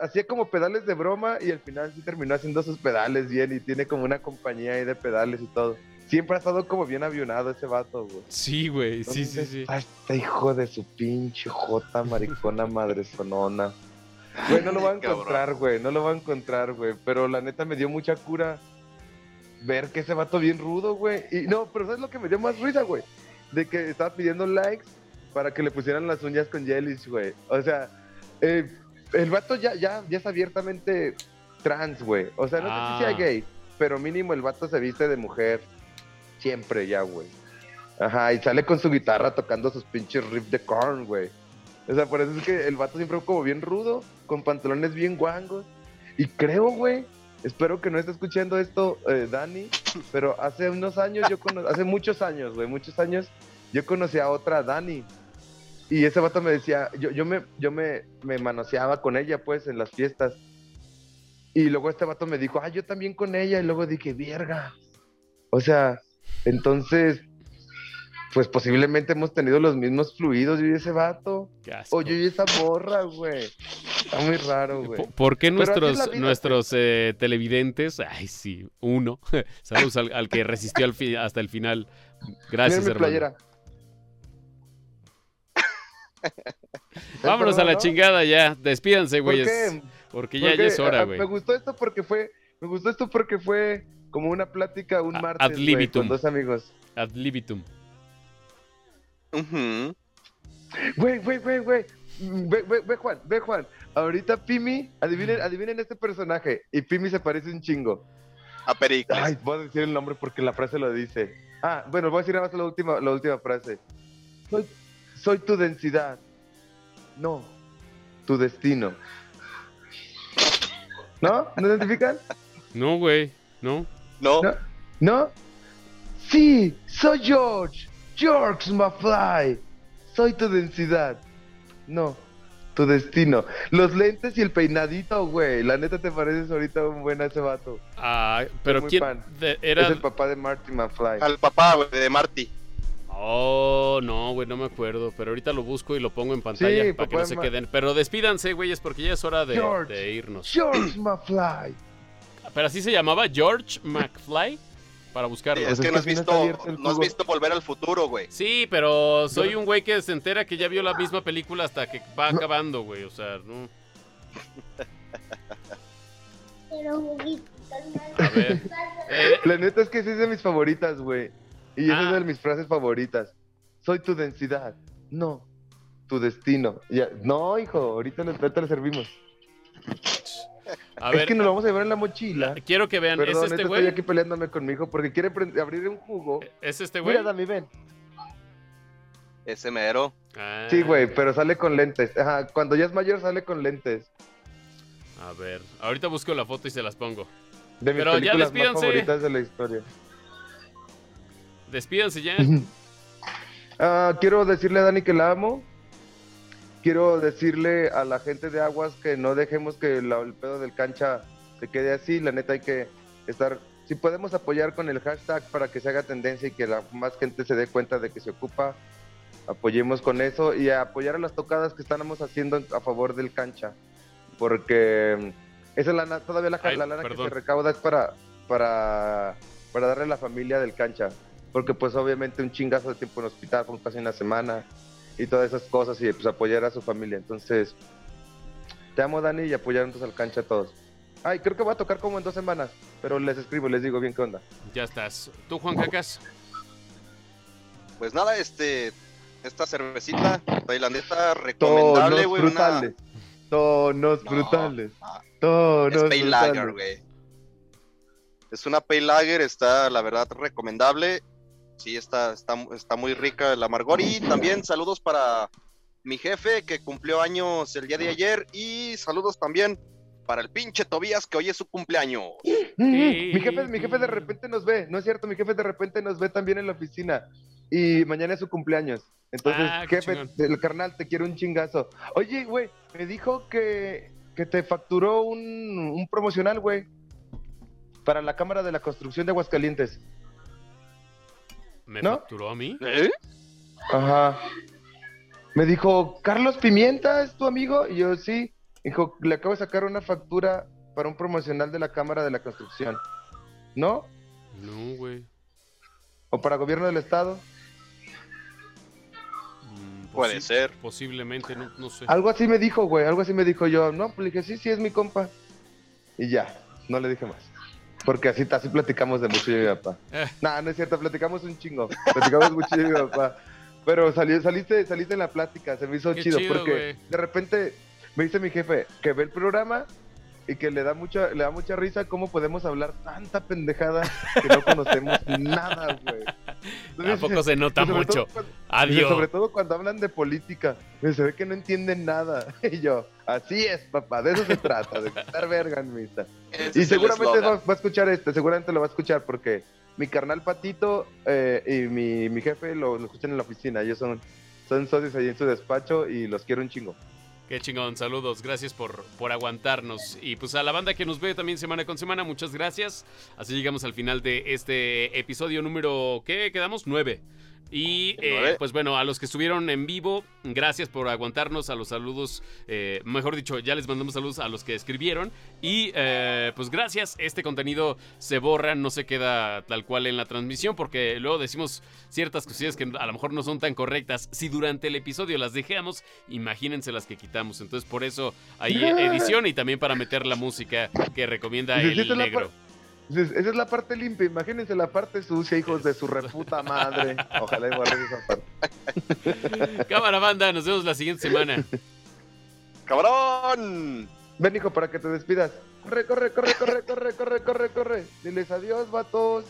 hacía como pedales de broma y al final sí terminó haciendo sus pedales bien y tiene como una compañía ahí de pedales y todo. Siempre ha estado como bien avionado ese vato, güey. Sí, güey, sí, sí, ¿Dónde sí. está este hijo de su pinche jota maricona madre sonona? Güey, no lo va a <laughs> encontrar, güey, no lo va a encontrar, güey. Pero la neta me dio mucha cura ver que ese vato bien rudo, güey. Y no, pero ¿sabes lo que me dio más risa, güey? De que estaba pidiendo likes para que le pusieran las uñas con Jellish, güey. O sea, eh, el vato ya, ya, ya es abiertamente trans, güey. O sea, no sé si sea Ah. gay, pero mínimo el vato se viste de mujer. Siempre ya, güey. Ajá, y sale con su guitarra tocando sus pinches riffs de corn, güey. O sea, por eso es que el vato siempre fue como bien rudo, con pantalones bien guangos. Y creo, güey, espero que no esté escuchando esto, eh, Dani, <laughs> pero hace unos años, yo cono- hace muchos años, güey, muchos años, yo conocí a otra Dani. Y ese vato me decía, yo, yo, me, yo me, me manoseaba con ella, pues, en las fiestas. Y luego este vato me dijo, ah, yo también con ella. Y luego dije, verga. O sea, entonces, pues posiblemente hemos tenido los mismos fluidos, yo y ese vato. O yo y esa morra, güey. Está muy raro, güey. ¿Por- ¿Por qué nuestros, vida, nuestros eh, televidentes, ay sí, uno, <laughs> saludos al, al que resistió al fi- hasta el final. Gracias, mi hermano. playera. Vámonos a la chingada ya, despídanse, ¿Por güeyes, qué? porque ya, Porque, ya es hora, ah, güey. Me gustó esto porque fue, me gustó esto porque fue como una plática un A- martes ad con dos amigos. Ad libitum. Güey, güey, güey, güey. Ve, ve, ve, Juan, ve, Juan. Ahorita Pimi, adivinen, adivinen este personaje. Y Pimi se parece un chingo. A Pericles. Ay, voy a decir el nombre porque la frase lo dice. Ah, bueno, voy a decir nada más la última, la última frase. Soy, soy tu densidad. No, tu destino. ¿No? ¿No identifican? No, güey, no. no, ¿No? ¿No? Sí, soy George. George McFly. Soy tu densidad. No, tu destino. Los lentes y el peinadito, güey. La neta te pareces ahorita un buen a ese vato. Ah, pero ¿quién? de- era... Es el papá de Marty McFly. al papá güey, de Marty. Oh, no, güey, no me acuerdo. Pero ahorita lo busco y lo pongo en pantalla Sí, para que no se queden. Pero despídanse, güeyes, porque ya es hora de, George. de irnos. George McFly. Pero así se llamaba George McFly para buscarlo. es que no has visto, no has visto Volver al Futuro, güey. Sí, pero soy un güey que se entera que ya vio la misma película hasta que va acabando, güey. O sea, no. Pero. A ver. <laughs> Eh, La neta es que sí es de mis favoritas, güey. Y esa Ah. es de mis frases favoritas. Soy tu densidad. No, tu destino. Ya. No, hijo, ahorita le, ahorita le servimos. a <laughs> es ver, que nos lo vamos a llevar en la mochila. quiero que vean. Perdón, ¿Es este estoy güey? aquí peleándome con mi hijo porque quiere abrir un jugo. ¿Es este güey? Mira, Dami, ven. Ese mero. Ah, Sí, güey, pero sale con lentes. Ajá, cuando ya es mayor sale con lentes. A ver, ahorita busco la foto y se las pongo. De mis Pero ya películas más despídanse. favoritas de la historia. Despídanse ya. Ah, quiero decirle a Dani que la amo. Quiero decirle a la gente de Aguas que no dejemos que la- el pedo del cancha se quede así. La neta hay que estar... Si podemos apoyar con el hashtag para que se haga tendencia y que la más gente se dé cuenta de que se ocupa, apoyemos con eso y a apoyar a las tocadas que estamos haciendo a favor del cancha. Porque mm, esa lana, todavía la, Ay, la lana que se recauda es para, para, para darle a la familia del cancha. Porque pues obviamente un chingazo de tiempo en hospital, como casi una semana y todas esas cosas y pues apoyar a su familia. Entonces, te amo Dani y apoyar entonces al cancha a todos. Ay, creo que va a tocar como en dos semanas, pero les escribo, les digo bien qué onda. Ya estás. ¿Tú, Juan Cacas? Pues nada, este, esta cervecita tailandesa recomendable, güey. Una... brutales. Tonos No, brutales. ah, Tonos es Pale Lager, brutales. güey. Es una Pale Lager, está la verdad recomendable. Sí, está, está, está muy rica el amargor. Y también saludos para mi jefe que cumplió años el día de ayer. Y saludos también para el pinche Tobías que hoy es su cumpleaños. Mi jefe, mi jefe de repente nos ve, no es cierto, mi jefe de repente nos ve también en la oficina y mañana es su cumpleaños. Entonces, Ah, jefe, chingón. el carnal te quiere un chingazo. Oye, güey, me dijo que, que te facturó un, un promocional, güey, para la Cámara de la Construcción de Aguascalientes. ¿Me ¿No? facturó a mí? ¿Eh? Ajá. Me dijo, Carlos Pimienta, ¿es tu amigo? Y yo, sí. Dijo, le acabo de sacar una factura para un promocional de la Cámara de la Construcción. ¿No? No, güey. ¿O para gobierno del Estado? Mm, Puede ser. Posiblemente, no, no sé. Algo así me dijo, güey, algo así me dijo yo. No, pues le dije, sí, sí, es mi compa. Y ya, no le dije más. Porque así, así platicamos de mucho yo y mi papá. Eh. No, no es cierto, platicamos un chingo. Platicamos mucho yo y mi papá. Pero salió, saliste, saliste en la plática, se me hizo chido, chido, porque de repente me dice mi jefe que ve el programa y que le da mucha, le da mucha risa cómo podemos hablar tanta pendejada que no conocemos <laughs> nada, güey. Tampoco se nota mucho. cuando- Adiós. sobre todo cuando hablan de política. Dice, Se ve que no entienden nada. <laughs> Y yo, así es, papá, de eso se trata, de quitar verga en misa. Ese Y seguramente va a escuchar este, seguramente lo va a escuchar porque mi carnal Patito eh, y mi, mi jefe lo, lo escuchan en la oficina. Ellos son, son socios ahí en su despacho y los quiero un chingo. Qué chingón, saludos, gracias por, por aguantarnos. Y pues a la banda que nos ve también semana con semana, muchas gracias. Así llegamos al final de este episodio número, ¿qué quedamos? Nueve. Y eh, pues bueno, a los que estuvieron en vivo, gracias por aguantarnos, a los saludos, eh, mejor dicho, ya les mandamos saludos a los que escribieron. Y eh, pues gracias, este contenido se borra, no se queda tal cual en la transmisión, porque luego decimos ciertas cosillas que a lo mejor no son tan correctas. Si durante el episodio las dejamos, imagínense las que quitamos. Entonces por eso hay <laughs> edición y también para meter la música que recomienda Dices, "Esta el negro. Esa es la parte limpia, imagínense la parte sucia, hijos de su reputa madre. Ojalá borres esa parte. <laughs> Cámara banda, nos vemos la siguiente semana. ¡Cabrón! Ven, hijo, para que te despidas. Corre, corre, corre, corre, corre, corre, corre, corre. Diles adiós, vatos.